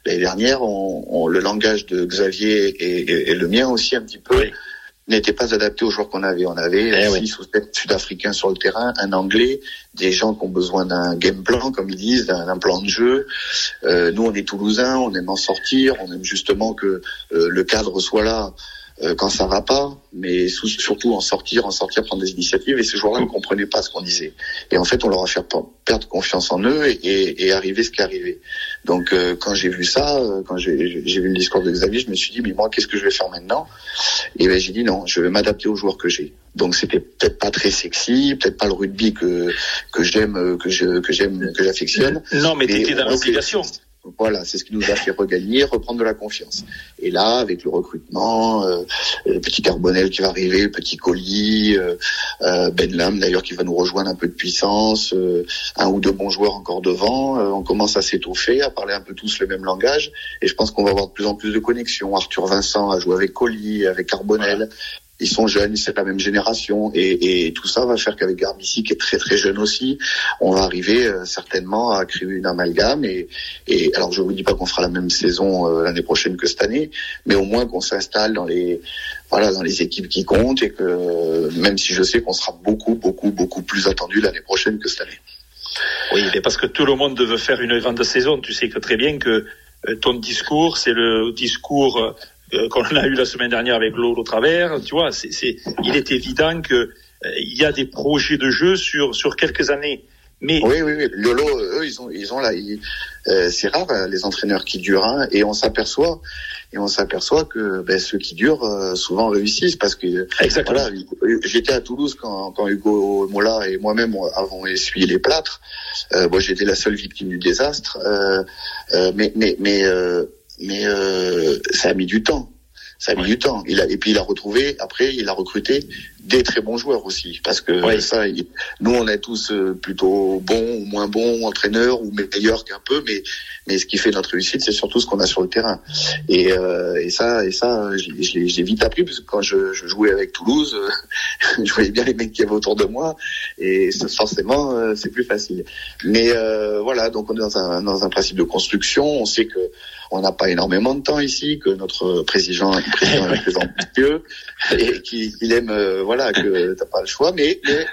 l'année dernière, on, on- le langage de Xavier et, et- et le mien aussi un petit peu Oui. n'était pas adapté aux joueurs qu'on avait. On avait Eh six oui. ou sept Sud-Africains sur le terrain, un Anglais, des gens qui ont besoin d'un game plan, comme ils disent, d'un plan de jeu. Euh, nous, on est Toulousains, on aime en sortir, on aime justement que euh, le cadre soit là euh, quand ça va pas, mais sou- surtout en sortir, en sortir, prendre des initiatives. Et ces joueurs-là ne comprenaient pas ce qu'on disait. Et en fait, on leur a fait per- perdre confiance en eux et, et, et arriver ce qui est arrivé. Donc, euh, quand j'ai vu ça, euh, quand j'ai vu le discours de Xavier, je me suis dit, mais moi, qu'est-ce que je vais faire maintenant? Et ben, j'ai dit non, je vais m'adapter aux joueurs que j'ai. Donc, c'était peut-être pas très sexy, peut-être pas le rugby que que j'aime, euh, que je que j'aime, que j'affectionne. Non, mais t'étais dans l'obligation. Voilà, c'est ce qui nous a fait regagner, reprendre de la confiance. Et là, avec le recrutement, euh, le petit Carbonel qui va arriver, le petit Colis, euh, euh, Ben Lam d'ailleurs qui va nous rejoindre un peu de puissance, euh, un ou deux bons joueurs encore devant, euh, on commence à s'étoffer, à parler un peu tous le même langage. Et je pense qu'on va avoir de plus en plus de connexions. Arthur Vincent a joué avec Colis, avec Carbonel. Ils sont jeunes, c'est la même génération, et, et tout ça va faire qu'avec Garbici, qui est très très jeune aussi, on va arriver euh, certainement à créer une amalgame. Et, et alors, je vous dis pas qu'on fera la même saison euh, l'année prochaine que cette année, mais au moins qu'on s'installe dans les voilà dans les équipes qui comptent et que même si je sais qu'on sera beaucoup beaucoup beaucoup plus attendu l'année prochaine que cette année. Oui, mais parce que tout le monde veut faire une grande saison. Tu sais que très bien que euh, ton discours, c'est le discours euh, qu'on a eu la semaine dernière avec Lolo au travers. Tu vois, c'est, c'est, il est évident que euh, il y a des projets de jeu sur sur quelques années. Mais Oui, oui, oui. Lolo, eux, ils ont, ils ont là, ils- euh, c'est rare euh, les entraîneurs qui durent, hein, et on s'aperçoit, et on s'aperçoit que ben, ceux qui durent euh, souvent réussissent parce que exactement. Voilà, j'étais à Toulouse quand, quand Hugo Mola et moi-même avons essuyé les plâtres. Euh, moi, j'étais la seule victime du désastre, euh, euh, mais mais mais euh, mais euh, ça a mis du temps. Ça a mis Ouais. du temps. Il a, et puis il a retrouvé, après, il a recruté des très bons joueurs aussi. Parce que Ouais. ça, il- nous, on est tous euh, plutôt bons ou moins bons entraîneurs ou meilleurs qu'un peu, mais, mais ce qui fait notre réussite, c'est surtout ce qu'on a sur le terrain. Et, euh, et ça, et ça, je, l'ai- vite appris parce que quand je, je jouais avec Toulouse, euh, [laughs] je voyais bien les mecs qui avaient autour de moi, et ça, forcément, euh, c'est plus facile. Mais euh, voilà, donc on est dans un, dans un principe de construction. On sait que on n'a pas énormément de temps ici, que notre président, président est très ambitieux et qu'il aime, euh, voilà, que t'as pas le choix. Mais, mais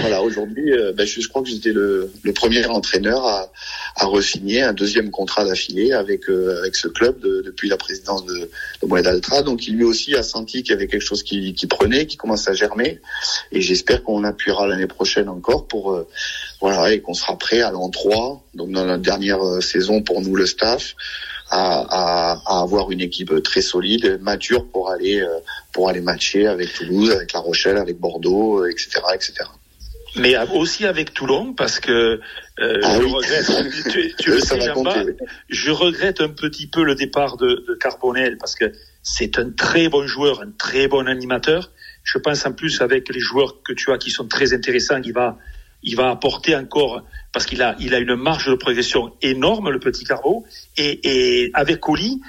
voilà, aujourd'hui, euh, ben, je, crois que j'étais le, premier entraîneur à, à resigner un deuxième contrat d'affilée avec euh, avec ce club de- depuis la présidence de, de Moed Altra. Donc, il lui aussi a senti qu'il y avait quelque chose qui, qui prenait, qui commence à germer. Et j'espère qu'on appuiera l'année prochaine encore pour voilà, et qu'on sera prêt à l'an 3, donc dans la dernière saison pour nous le staff, à, à, avoir une équipe très solide, mature pour aller pour aller matcher avec Toulouse, avec La Rochelle, avec Bordeaux, etc., etc mais aussi avec Toulon parce que euh, ah je regrette. Tu, tu [laughs] le sais, je regrette un petit peu le départ de, de Carbonel parce que c'est un très bon joueur, un très bon animateur. Je pense en plus avec les joueurs que tu as qui sont très intéressants, il va il va apporter encore parce qu'il a il a une marge de progression énorme le petit Carbo et, et avec Oli.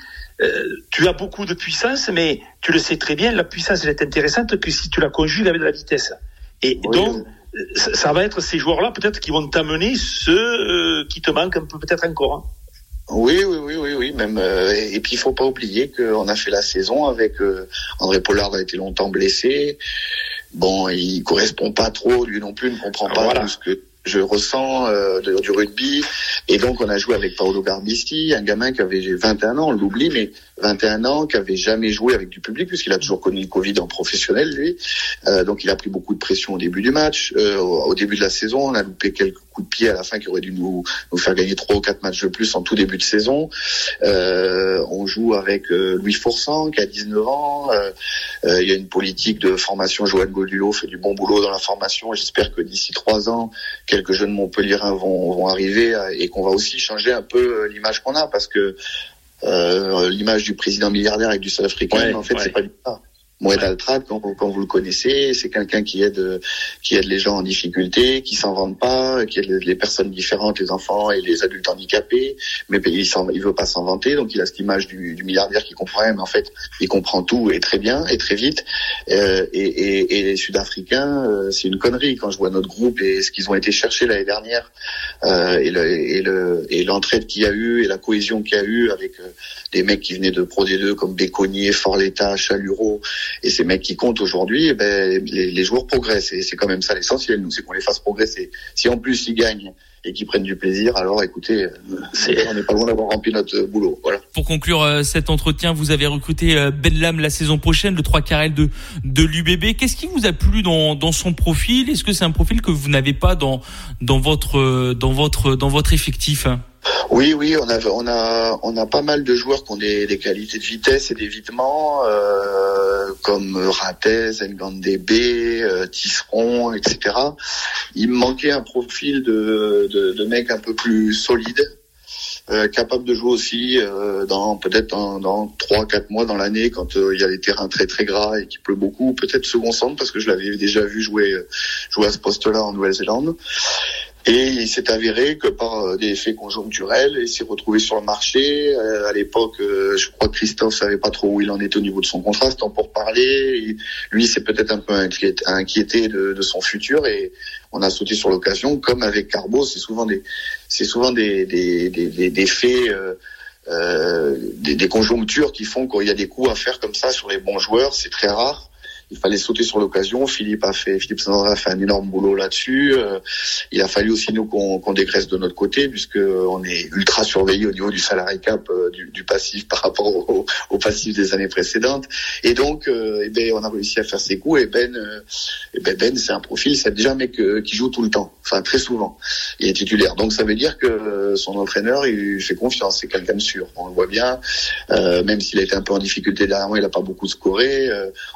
Euh, tu as beaucoup de puissance, mais tu le sais très bien, la puissance elle est intéressante que si tu la conjugues avec de la vitesse. Et donc, ça va être ces joueurs-là peut-être qui vont t'amener ceux euh, qui te manquent un peu peut-être encore. Hein. Oui, oui, oui, oui, oui, même. Euh, et puis il faut pas oublier qu'on a fait la saison avec euh, André Pollard a été longtemps blessé. Bon, il correspond pas trop, lui non plus ne comprend pas tout ce que je ressens euh, du rugby. Et donc, on a joué avec Paolo Garbisti, un gamin qui avait 21 ans, on l'oublie, mais 21 ans, qui avait jamais joué avec du public, puisqu'il a toujours connu le Covid en professionnel, lui. Euh, donc, il a pris beaucoup de pression au début du match. Euh, au début de la saison, on a loupé quelques coups de pied à la fin qui auraient dû nous, nous faire gagner trois ou quatre matchs de plus en tout début de saison. Euh, on joue avec euh, Louis Foursan, qui a 19 ans. il y a une politique de formation. Joanne Goldulot fait du bon boulot dans la formation. J'espère que d'ici trois ans, quelques jeunes Montpellierins vont, vont arriver et qu'on va aussi changer un peu euh, l'image qu'on a parce que euh, l'image du président milliardaire avec du Sud-Africain, en fait, c'est pas du ça. Moed Altrad, quand, quand, vous le connaissez, c'est quelqu'un qui aide, qui aide les gens en difficulté, qui s'en vante pas, qui aide les personnes différentes, les enfants et les adultes handicapés, mais il il veut pas s'en vanter, donc il a cette image du, du milliardaire qui comprend rien, mais en fait, il comprend tout et très bien et très vite. Euh, et, et, et, les Sud-Africains, euh, c'est une connerie. Quand je vois notre groupe et ce qu'ils ont été chercher l'année dernière euh, et, le, et, le, et l'entraide qu'il y a eu et la cohésion qu'il y a eu avec euh, des mecs qui venaient de Pro D2 comme Béconnier, Fort-l'État, Chaluro et ces mecs qui comptent aujourd'hui, eh ben, les, les, joueurs progressent. Et c'est quand même ça l'essentiel, nous, c'est qu'on les fasse progresser. Si en plus ils gagnent et qu'ils prennent du plaisir, alors écoutez, euh, on n'est pas loin d'avoir rempli notre boulot. Voilà. Pour conclure euh, cet entretien, vous avez recruté euh, Ben Lam la saison prochaine, le 3 carrel de, de l'UBB. Qu'est-ce qui vous a plu dans, dans son profil? Est-ce que c'est un profil que vous n'avez pas dans, dans, votre, dans, votre, dans votre effectif? Oui, oui, on a, on a, on a pas mal de joueurs qui ont des, des qualités de vitesse et d'évitement, euh, comme Ratez, Ngandebe, euh, Tisseron, etc. Il me manquait un profil de, de, de mec un peu plus solide, euh, capable de jouer aussi euh, dans peut-être dans, dans 3-4 mois dans l'année quand euh, il y a les terrains très très gras et qu'il pleut beaucoup, peut-être second centre parce que je l'avais déjà vu jouer jouer à ce poste-là en Nouvelle-Zélande. Et il s'est avéré que par euh, des effets conjoncturels, il s'est retrouvé sur le marché. Euh, à l'époque, euh, je crois que Christophe savait pas trop où il en était au niveau de son contrat, c'est pour parler. lui, c'est peut-être un peu inquiété de, son futur et on a sauté sur l'occasion. Comme avec Carbo, c'est souvent des, c'est souvent des faits. Euh, des, des, conjonctures qui font qu'il y a des coups à faire comme ça sur les bons joueurs, c'est très rare il fallait sauter sur l'occasion. Philippe a fait, Philippe Sandra a fait un énorme boulot là-dessus. Euh, il a fallu aussi nous qu'on qu'on dégraisse de notre côté puisque on est ultra surveillé au niveau du salarié cap euh, du, passif par rapport au, passif des années précédentes. Et donc, euh, eh ben, on a réussi à faire ses coups. Et Ben, eh ben, ben c'est un profil, c'est déjà un mec qui joue tout le temps, enfin très souvent. Il est titulaire. Donc ça veut dire que son entraîneur, il fait confiance. C'est quelqu'un de sûr. On le voit bien. même s'il a été un peu en difficulté dernièrement, il a pas beaucoup scoré.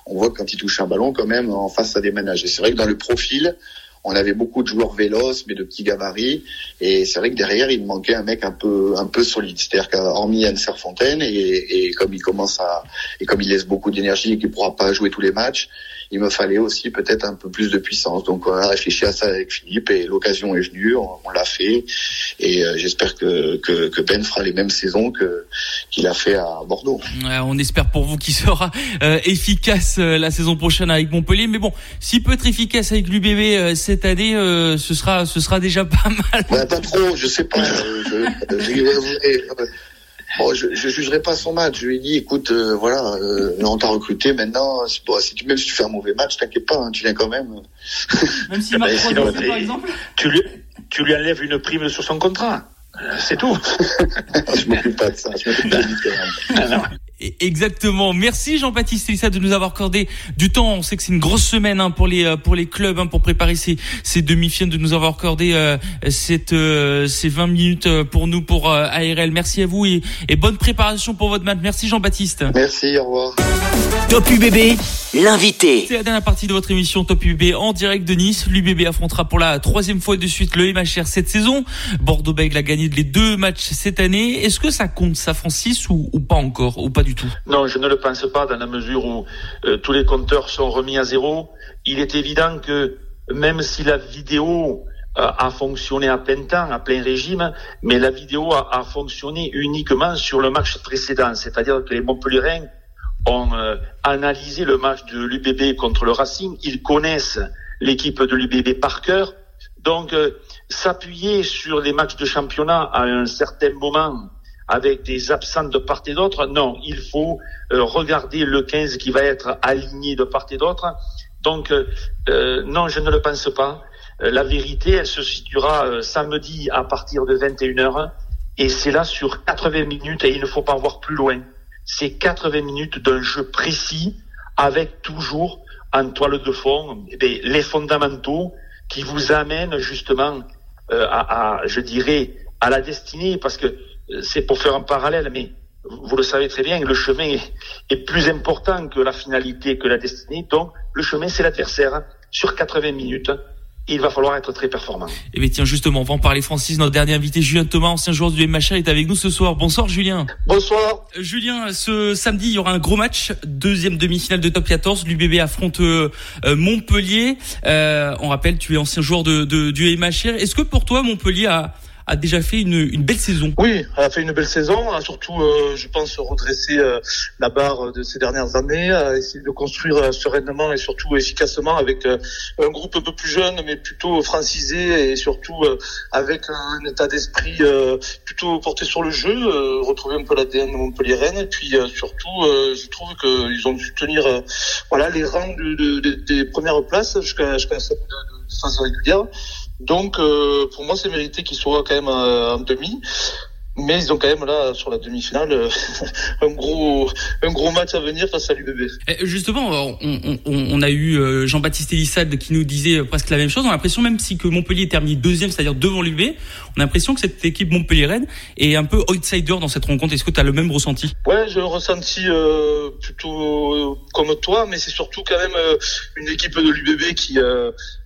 on voit quand il touche un ballon quand même en face à. Et c'est vrai que dans le profil, on avait beaucoup de joueurs véloces, mais de petits gabarits. Et c'est vrai que derrière, il manquait un mec un peu, un peu solide. C'est-à-dire qu'hormis Anne Serfontaine, et, et, comme il commence à, et comme il laisse beaucoup d'énergie et qu'il pourra pas jouer tous les matchs, il me fallait aussi peut-être un peu plus de puissance. Donc on a réfléchi à ça avec Philippe et l'occasion est venue, on, l'a fait et euh, j'espère que, que, que, Ben fera les mêmes saisons que qu'il a fait à Bordeaux. on espère pour vous qu'il sera euh, efficace euh, la saison prochaine avec Montpellier. Mais bon, s'il peut être efficace avec l'UBB cette année, ce sera ce sera déjà pas mal. pas trop, je sais pas. je, Bon, je, je jugerai pas son match. Je lui ai dit, écoute, euh, voilà, euh, on t'a recruté maintenant. Si, si tu même si tu fais un mauvais match, t'inquiète pas, hein, tu viens quand même. Même s'il marque trois par exemple. Tu lui, tu lui enlèves une prime sur son contrat. Euh, c'est tout. [laughs] je m'occupe pas de ça. Je m'occupe de [laughs] Exactement. Merci Jean-Baptiste Elissa de nous avoir accordé du temps. On sait que c'est une grosse semaine hein, pour les euh, pour les clubs hein, pour préparer ces, ces demi-finales, de nous avoir accordé euh, cette euh, ces 20 minutes pour nous pour ARL. Merci à vous et, et bonne préparation pour votre match. Merci Jean-Baptiste. Merci. Au revoir. Top UBB, l'invité. C'est la dernière partie de votre émission Top UBB en direct de Nice. L'UBB affrontera pour la troisième fois de suite le MHR cette saison. Bordeaux-Bègles a gagné les deux matchs cette année. Est-ce que ça compte ça, Francis, ou, ou pas encore, ou pas du Non, je ne le pense pas dans la mesure où euh, tous les compteurs sont remis à zéro. Il est évident que même si la vidéo euh, a fonctionné à plein temps, à plein régime, mais la vidéo a, fonctionné uniquement sur le match précédent, c'est-à-dire que les Montpellierins ont euh, analysé le match de l'UBB contre le Racing, ils connaissent l'équipe de l'UBB par cœur, donc s'appuyer sur les matchs de championnat à un certain moment avec des absents de part et d'autre. Non, il faut euh, regarder le 15 qui va être aligné de part et d'autre. Donc, euh, euh, non, je ne le pense pas. la vérité, elle se situera samedi à partir de 21h. Et c'est là sur 80 minutes et il ne faut pas voir plus loin. C'est 80 minutes d'un jeu précis avec toujours en toile de fond eh les fondamentaux qui vous amènent justement à, à, je dirais, à la destinée parce que c'est pour faire un parallèle, mais vous le savez très bien, le chemin est, plus important que la finalité, que la destinée. Donc, le chemin, c'est l'adversaire. Sur 80 minutes, il va falloir être très performant. Et eh bien tiens, justement, on va en parler Francis, notre dernier invité, Julien Thomas, ancien joueur du MHR, est avec nous ce soir. Bonsoir Julien. Bonsoir. Euh, Julien, ce samedi, il y aura un gros match, deuxième demi-finale de top 14. L'UBB affronte euh, Montpellier. Euh, on rappelle, tu es ancien joueur de, de du MHR. Est-ce que pour toi, Montpellier a a déjà fait une, une, belle saison. Oui, a fait une belle saison, a surtout, euh, je pense, redresser euh, la barre de ces dernières années, a essayé de construire euh, sereinement et surtout efficacement avec un groupe un peu plus jeune, mais plutôt francisé et surtout avec un état d'esprit plutôt porté sur le jeu, retrouver un peu l'ADN Montpellier Rennes, et puis surtout, je trouve qu'ils ont dû tenir voilà les rangs de, de, des premières places jusqu'à jusqu'à de phase régulière. Donc, euh, pour moi, c'est mérité qu'ils soient quand même euh, en demi. Mais ils ont quand même là sur la demi-finale euh, [laughs] un gros un gros match à venir face à l'UBB. Eh, justement, on, on, on a eu Jean-Baptiste Elissade qui nous disait presque la même chose. On a l'impression même si que Montpellier termine deuxième, c'est-à-dire devant l'UBB, on a l'impression que cette équipe Montpellier-Rennes est un peu outsider dans cette rencontre. Est-ce que tu as le même ressenti? Ouais, j'ai le ressenti euh, plutôt comme toi, mais c'est surtout quand même une équipe de l'UBB qui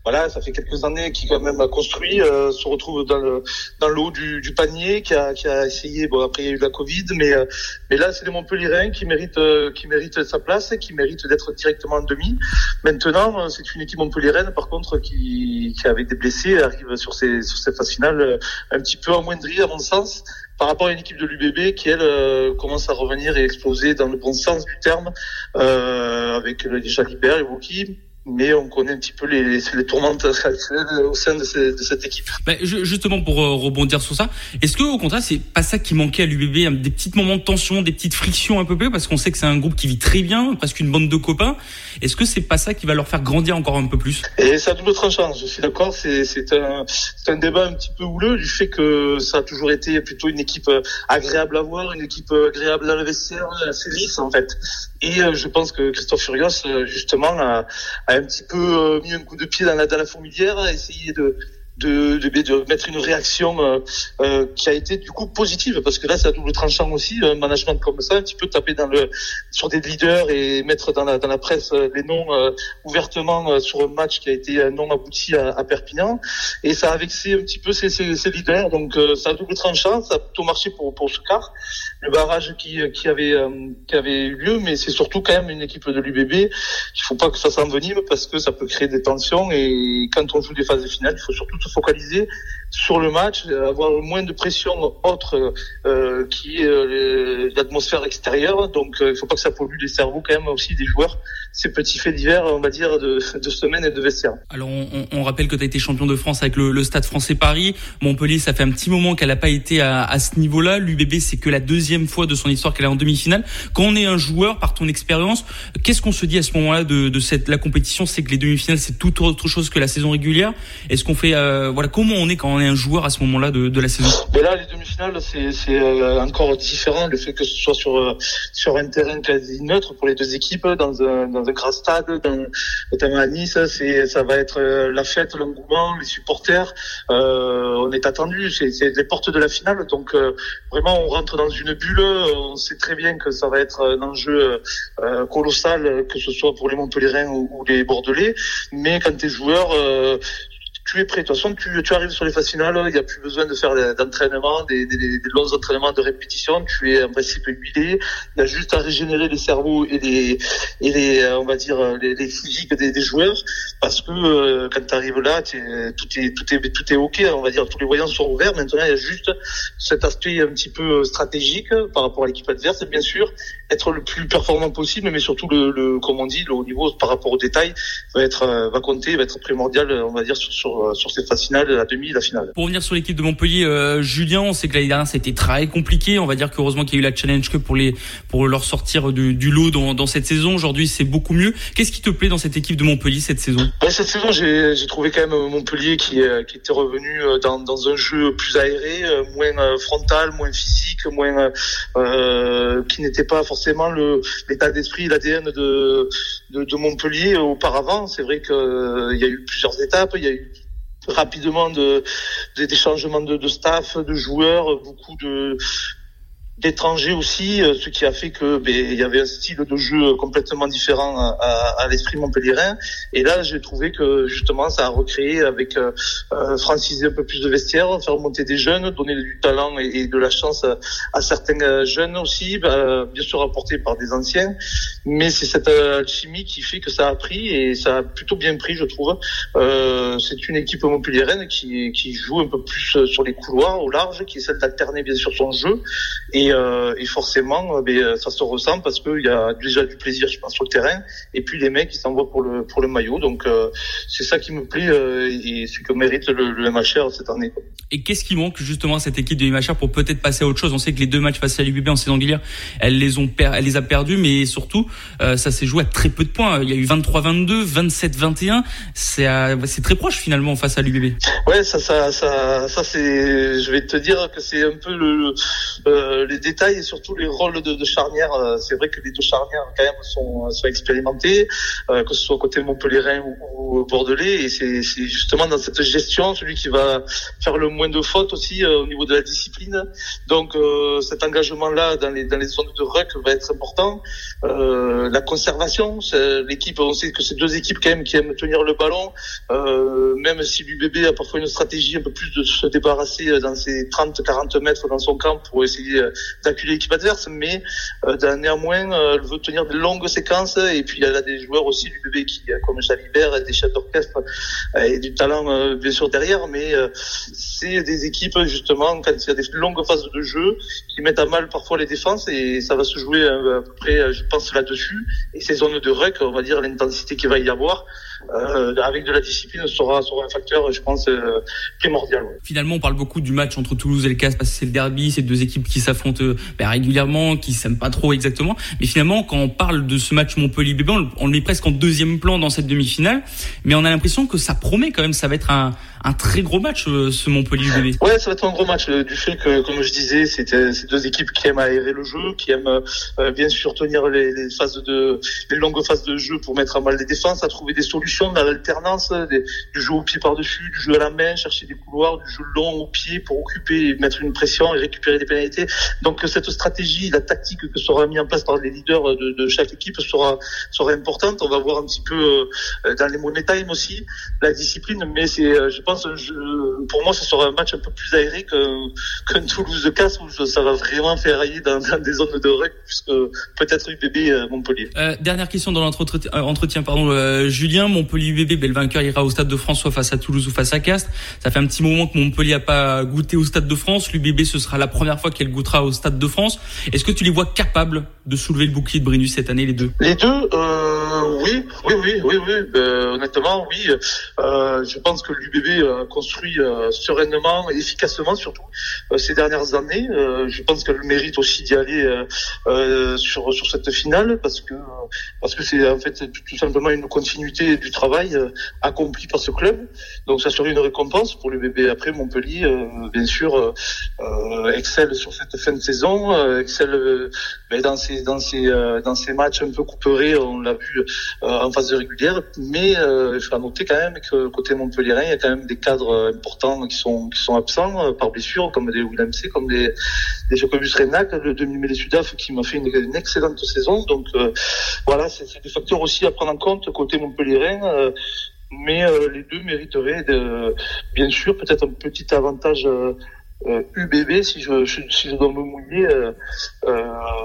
voilà, ça fait quelques années qu'il quand même a construit, euh, se retrouve dans le dans le haut du, du panier, qui a qui a essayé. Bon après il y a eu la Covid, mais euh, mais là c'est les Montpellierins qui méritent euh, qui méritent sa place, et qui méritent d'être directement en demi. Maintenant c'est une équipe Montpellierraine par contre qui qui avec des blessés arrive sur ces sur cette phase finale un petit peu amoindrie à mon sens par rapport à une équipe de l'UBB qui elle commence à revenir et exploser dans le bon sens du terme euh, avec déjà Libert et Wookie mais on connaît un petit peu les, les tourmentes au sein de, cette équipe. Ben, justement, pour euh, rebondir sur ça, est-ce que au contraire, c'est pas ça qui manquait à l'UBB, des petits moments de tension, des petites frictions un peu plus, parce qu'on sait que c'est un groupe qui vit très bien, presque une bande de copains. Est-ce que c'est pas ça qui va leur faire grandir encore un peu plus? Et ça double tranchant. Je suis d'accord. C'est c'est un c'est un débat un petit peu houleux du fait que ça a toujours été plutôt une équipe euh, agréable à voir, une équipe euh, agréable à la vestiaire, assez lisse en fait. Et je pense que Christophe Furios justement a un petit peu euh, mis un coup de pied dans la, dans la fourmilière, essayer de, de, de, de, mettre une réaction euh, euh, qui a été du coup positive parce que là c'est à double tranchant aussi un management comme ça un petit peu taper dans le sur des leaders et mettre dans la dans la presse euh, les noms euh, ouvertement euh, sur un match qui a été non abouti à, à, Perpignan. Et ça a vexé un petit peu ces, ces, ces leaders. Donc ça a double tranchant ça a plutôt marché pour pour ce quart le barrage qui qui avait qui avait eu lieu. Mais c'est surtout quand même une équipe de l'UBB il faut pas que ça s'envenime parce que ça peut créer des tensions. Et quand on joue des phases finales il faut surtout se focaliser sur le match, euh, avoir moins de pression autre euh, qui euh, l'atmosphère extérieure. Donc il ne faut pas que ça pollue les cerveaux quand même aussi des joueurs. Ces petits faits divers, on va dire, de, de semaine et de vestiaire. Alors on, on rappelle que tu as été champion de France avec le, le, Stade français Paris. Montpellier, ça fait un petit moment qu'elle n'a pas été à, à ce niveau-là. L'UBB, c'est que la deuxième fois de son histoire qu'elle est en demi-finale. Quand on est un joueur, par ton expérience, qu'est-ce qu'on se dit à ce moment-là de, de cette la compétition? C'est que les demi-finales, c'est tout autre chose que la saison régulière. Est-ce qu'on fait, voilà, comment on est quand on est est un joueur à ce moment-là de, de la saison? Mais là, les demi-finales, c'est encore différent. Le fait que ce soit sur sur un terrain quasi neutre pour les deux équipes, dans un dans un grand stade, dans, notamment à Nice, c'est ça va être la fête, l'engouement, les supporters. on est attendu. C'est les portes de la finale, donc vraiment on rentre dans une bulle. On sait très bien que ça va être un enjeu colossal, que ce soit pour les Montpellierins ou, ou les Bordelais. Mais quand tu es joueur, euh, tu es prêt. De toute façon, tu, tu arrives sur les phases finales, il n'y a plus besoin de faire d'entraînement, des, des, des, longs entraînements de répétition. Tu es en principe huilé. Il y a juste à régénérer les cerveaux et les, et les euh, on va dire, les, les physiques des, des, joueurs, parce que euh, quand tu arrives là, tout est, tout est, tout est ok. On va dire, tous les voyants sont ouverts. Maintenant, il y a juste cet aspect un petit peu stratégique par rapport à l'équipe adverse, bien sûr, être le plus performant possible, mais surtout le, le comme on dit, le haut niveau par rapport aux détails va être, euh, va compter, va être primordial, on va dire, sur, sur euh, sur, cette phase finale, la demi, la finale. Pour revenir sur l'équipe de Montpellier, euh, Julien, on sait que l'année dernière c'était très compliqué. On va dire qu'heureusement qu'il y a eu la Challenge Cup pour les pour leur sortir du, du lot dans, dans cette saison. Aujourd'hui, c'est beaucoup mieux. Qu'est-ce qui te plaît dans cette équipe de Montpellier cette saison? Cette saison, j'ai trouvé quand même Montpellier qui, euh, qui était revenu dans, dans un jeu plus aéré, moins frontal, moins physique, moins euh, qui n'était pas forcément l'état d'esprit, l'ADN de, de, de Montpellier auparavant. C'est vrai qu'il y a eu plusieurs étapes, il y a eu rapidement de, des changements de, de, staff, de joueurs, beaucoup de, d'étrangers aussi, euh, ce qui a fait que ben, il y avait un style de jeu complètement différent à, à, l'esprit montpellierin. Et là, j'ai trouvé que justement, ça a recréé avec euh, euh, franciser un peu plus de vestiaires, faire monter des jeunes, donner du talent et, de la chance à, certains euh, jeunes aussi, bah, bien sûr apportés par des anciens. Mais c'est cette alchimie qui fait que ça a pris et ça a plutôt bien pris, je trouve. Euh, c'est une équipe montpelliéraine qui, qui joue un peu plus sur les couloirs au large, qui essaie d'alterner bien sûr son jeu et, euh, et forcément, euh, ben, euh, ça se ressent parce qu'il y a déjà du plaisir, je pense, sur le terrain. Et puis les mecs, ils s'envoient pour le pour le maillot. Donc c'est ça qui me plaît et ce que mérite le, le MHR cette année. Et qu'est-ce qui manque justement à cette équipe de MHR pour peut-être passer à autre chose? On sait que les deux matchs face à l'UBB en saison régulière, elle les ont per elle les a perdus, mais surtout ça s'est joué à très peu de points. Il y a eu 23-22, 27-21. C'est c'est très proche finalement face à l'UBB. Ouais, ça ça ça ça c'est. Je vais te dire que c'est un peu le euh, les détails et surtout les rôles de, de charnière. Euh, c'est vrai que les deux charnières quand même sont, sont expérimentés, euh, que ce soit côté Montpellierin ou, ou Bordelais. Et c'est justement dans cette gestion celui qui va faire le moins de fautes aussi euh, au niveau de la discipline. Donc cet engagement-là dans les, dans les zones de ruck va être important. la conservation, l'équipe, on sait que c'est deux équipes quand même qui aiment tenir le ballon, même si l'UBB a parfois une stratégie un peu plus de se débarrasser dans ses 30-40 mètres dans son camp pour essayer d'acculer l'équipe adverse, mais euh, néanmoins, euh, elle veut tenir de longues séquences. Et puis, elle a des joueurs aussi du bébé qui, euh, comme Jalibert, des chefs d'orchestre et du talent, bien sûr, derrière. Mais c'est des équipes, justement, quand il y a des longues phases de jeu, qui mettent à mal parfois les défenses. Et ça va se jouer à peu près, je pense, là-dessus. Et ces zones de ruck, on va dire, l'intensité qu'il va y avoir, euh, avec de la discipline sera, sera un facteur, je pense, euh, primordial. Finalement, on parle beaucoup du match entre Toulouse et le CAS parce que c'est le derby, c'est deux équipes qui s'affrontent euh, ben, régulièrement, qui s'aiment pas trop exactement. Mais finalement, quand on parle de ce match Montpellier-Bébé, on, on, le met presque en deuxième plan dans cette demi-finale. Mais on a l'impression que ça promet quand même, ça va être un, un très gros match, euh, ce Montpellier-Bébé. Ouais, ça va être un gros match du fait que, comme je disais, c'était ces deux équipes qui aiment aérer le jeu, qui aiment bien sûr tenir les, les, phases de, les longues phases de jeu pour mettre à mal les défenses, à trouver des solutions dans l'alternance du jeu au pied par-dessus, du jeu à la main, chercher des couloirs, du jeu long au pied pour occuper, mettre une pression et récupérer des pénalités. Donc cette stratégie, la tactique que sera mise en place par les leaders de, de, chaque équipe sera sera importante. On va voir un petit peu euh, dans les money time aussi la discipline, mais c'est, euh, je pense, je, pour moi, ce sera un match un peu plus aéré qu'un Toulouse de Casse où ça va vraiment faire railler dans, dans des zones de règle, puisque peut-être UBB euh, Montpellier. Euh, dernière question dans l'entretien, pardon, euh, Julien, Montpellier UBB, ben, le vainqueur ira au Stade de France soit face à Toulouse ou face à Castres. Ça fait un petit moment que Montpellier a pas goûté au Stade de France. L'UBB, ce sera la première fois qu'elle goûtera au Stade de France. Est-ce que tu les vois capables de soulever le bouclier de Brennus cette année, les deux? Les deux, euh, oui, oui, oui, oui, oui. honnêtement, oui. je pense que l'UBB construit sereinement et efficacement surtout ces dernières années. je pense qu'elle mérite aussi d'y aller sur sur cette finale parce que parce que c'est en fait tout simplement une continuité du travail accompli par ce club. Donc ça serait une récompense pour le bébé. Après Montpellier, bien sûr, excelle sur cette fin de saison, excelle ben, dans ces dans ces dans ces matchs un peu couperés, on l'a vu en phase régulière, mais il faut noter quand même que côté Montpellier, il y a quand même des cadres importants qui sont qui sont absents euh, par blessure, comme des William C, comme des des Jacobus Renac, le demi-mêlée Sudaf qui m'a fait une, excellente saison. Donc euh, voilà, c'est des facteurs aussi à prendre en compte côté Montpellier. Euh, mais les deux mériteraient bien sûr peut-être un petit avantage UBB si je, si je dois me mouiller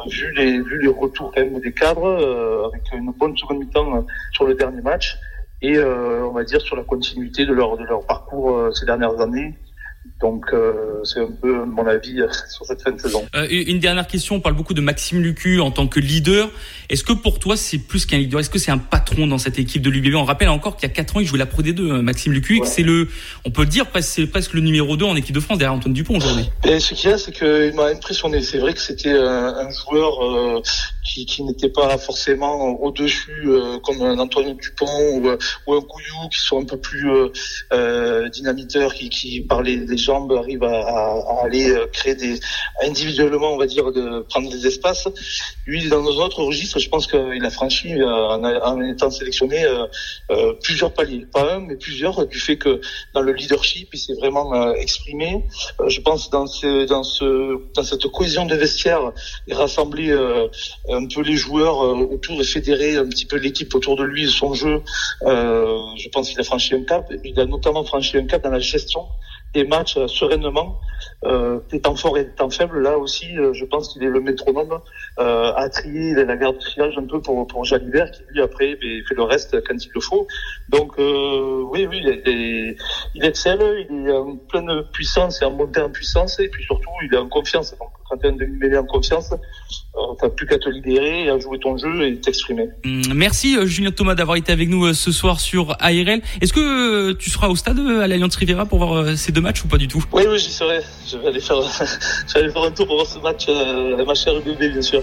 vu les vu les retours même des cadres avec une bonne seconde mi-temps sur le dernier match et euh, on va dire sur la continuité de leur, de leur parcours euh, ces dernières années. Donc euh, c'est un peu mon avis euh, [laughs] sur cette fin de saison. Euh, une dernière question, on parle beaucoup de Maxime Lucu en tant que leader. Est-ce que pour toi c'est plus qu'un leader? Est-ce que c'est un patron dans cette équipe de l'UBB On rappelle encore qu'il y a 4 ans il jouait la Pro D2, Maxime Lucu, c'est le, on peut le dire c'est presque le numéro 2 en équipe de France derrière Antoine Dupont aujourd'hui. Et ce qu'il y a c'est qu'il m'a impressionné. C'est vrai que c'était un, un, joueur euh, qui, qui n'était pas forcément au-dessus euh, comme un Antoine Dupont ou, ou, un Couillou qui sont un peu plus dynamiteurs, qui, qui parlaient des jambes, arrive à, à, aller euh, créer des individuellement, on va dire, de prendre des espaces. Lui, dans nos autres registres, je pense qu'il a franchi euh, en, en, étant sélectionné euh, euh, plusieurs paliers, pas un, mais plusieurs, du fait que dans le leadership, il s'est vraiment exprimé. je pense dans ce, dans ce, dans cette cohésion de vestiaire et rassembler un peu les joueurs autour et fédérer un petit peu l'équipe autour de lui et son jeu. je pense qu'il a franchi un cap. Il a notamment franchi un cap dans la gestion des matchs euh, sereinement, euh, temps fort et temps faible. Là aussi, euh, je pense qu'il est le métronome euh, à trier la garde de un peu pour, pour Jalibert, qui lui après ben, fait le reste quand il le faut. Donc euh, oui, oui, il, est, il excelle, il est en pleine puissance et en montée en puissance, et puis surtout, il est en confiance. Quand tu es un en confiance, euh, t'as plus qu'à te libérer, et à jouer ton jeu et t'exprimer. Hum, merci Julien Thomas d'avoir été avec nous ce soir sur ARL. Est-ce que tu seras au stade à l'Alliance Riviera pour voir ces deux matchs ou pas du tout? Oui, oui, j'y serai. Je vais aller faire, [laughs] je vais aller faire un tour pour voir ce match, euh, ma chère bébé, bien sûr.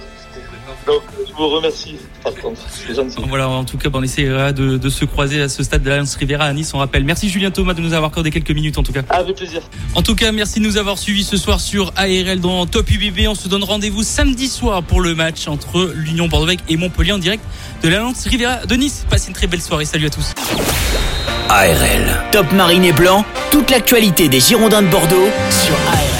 Donc, je vous remercie, par contre. C'est gentil. Voilà, en tout cas, on essaiera de, de, se croiser à ce stade de l'Alliance Riviera à Nice. On rappelle. Merci Julien Thomas de nous avoir accordé quelques minutes, en tout cas. Avec plaisir. En tout cas, merci de nous avoir suivis ce soir sur ARL dans Top UBB. On se donne rendez-vous samedi soir pour le match entre l'Union bordeaux et Montpellier en direct de l'Alliance Riviera de Nice. Passez une très belle soirée. Salut à tous. ARL. Top Marine et Blanc, toute l'actualité des Girondins de Bordeaux sur ARL.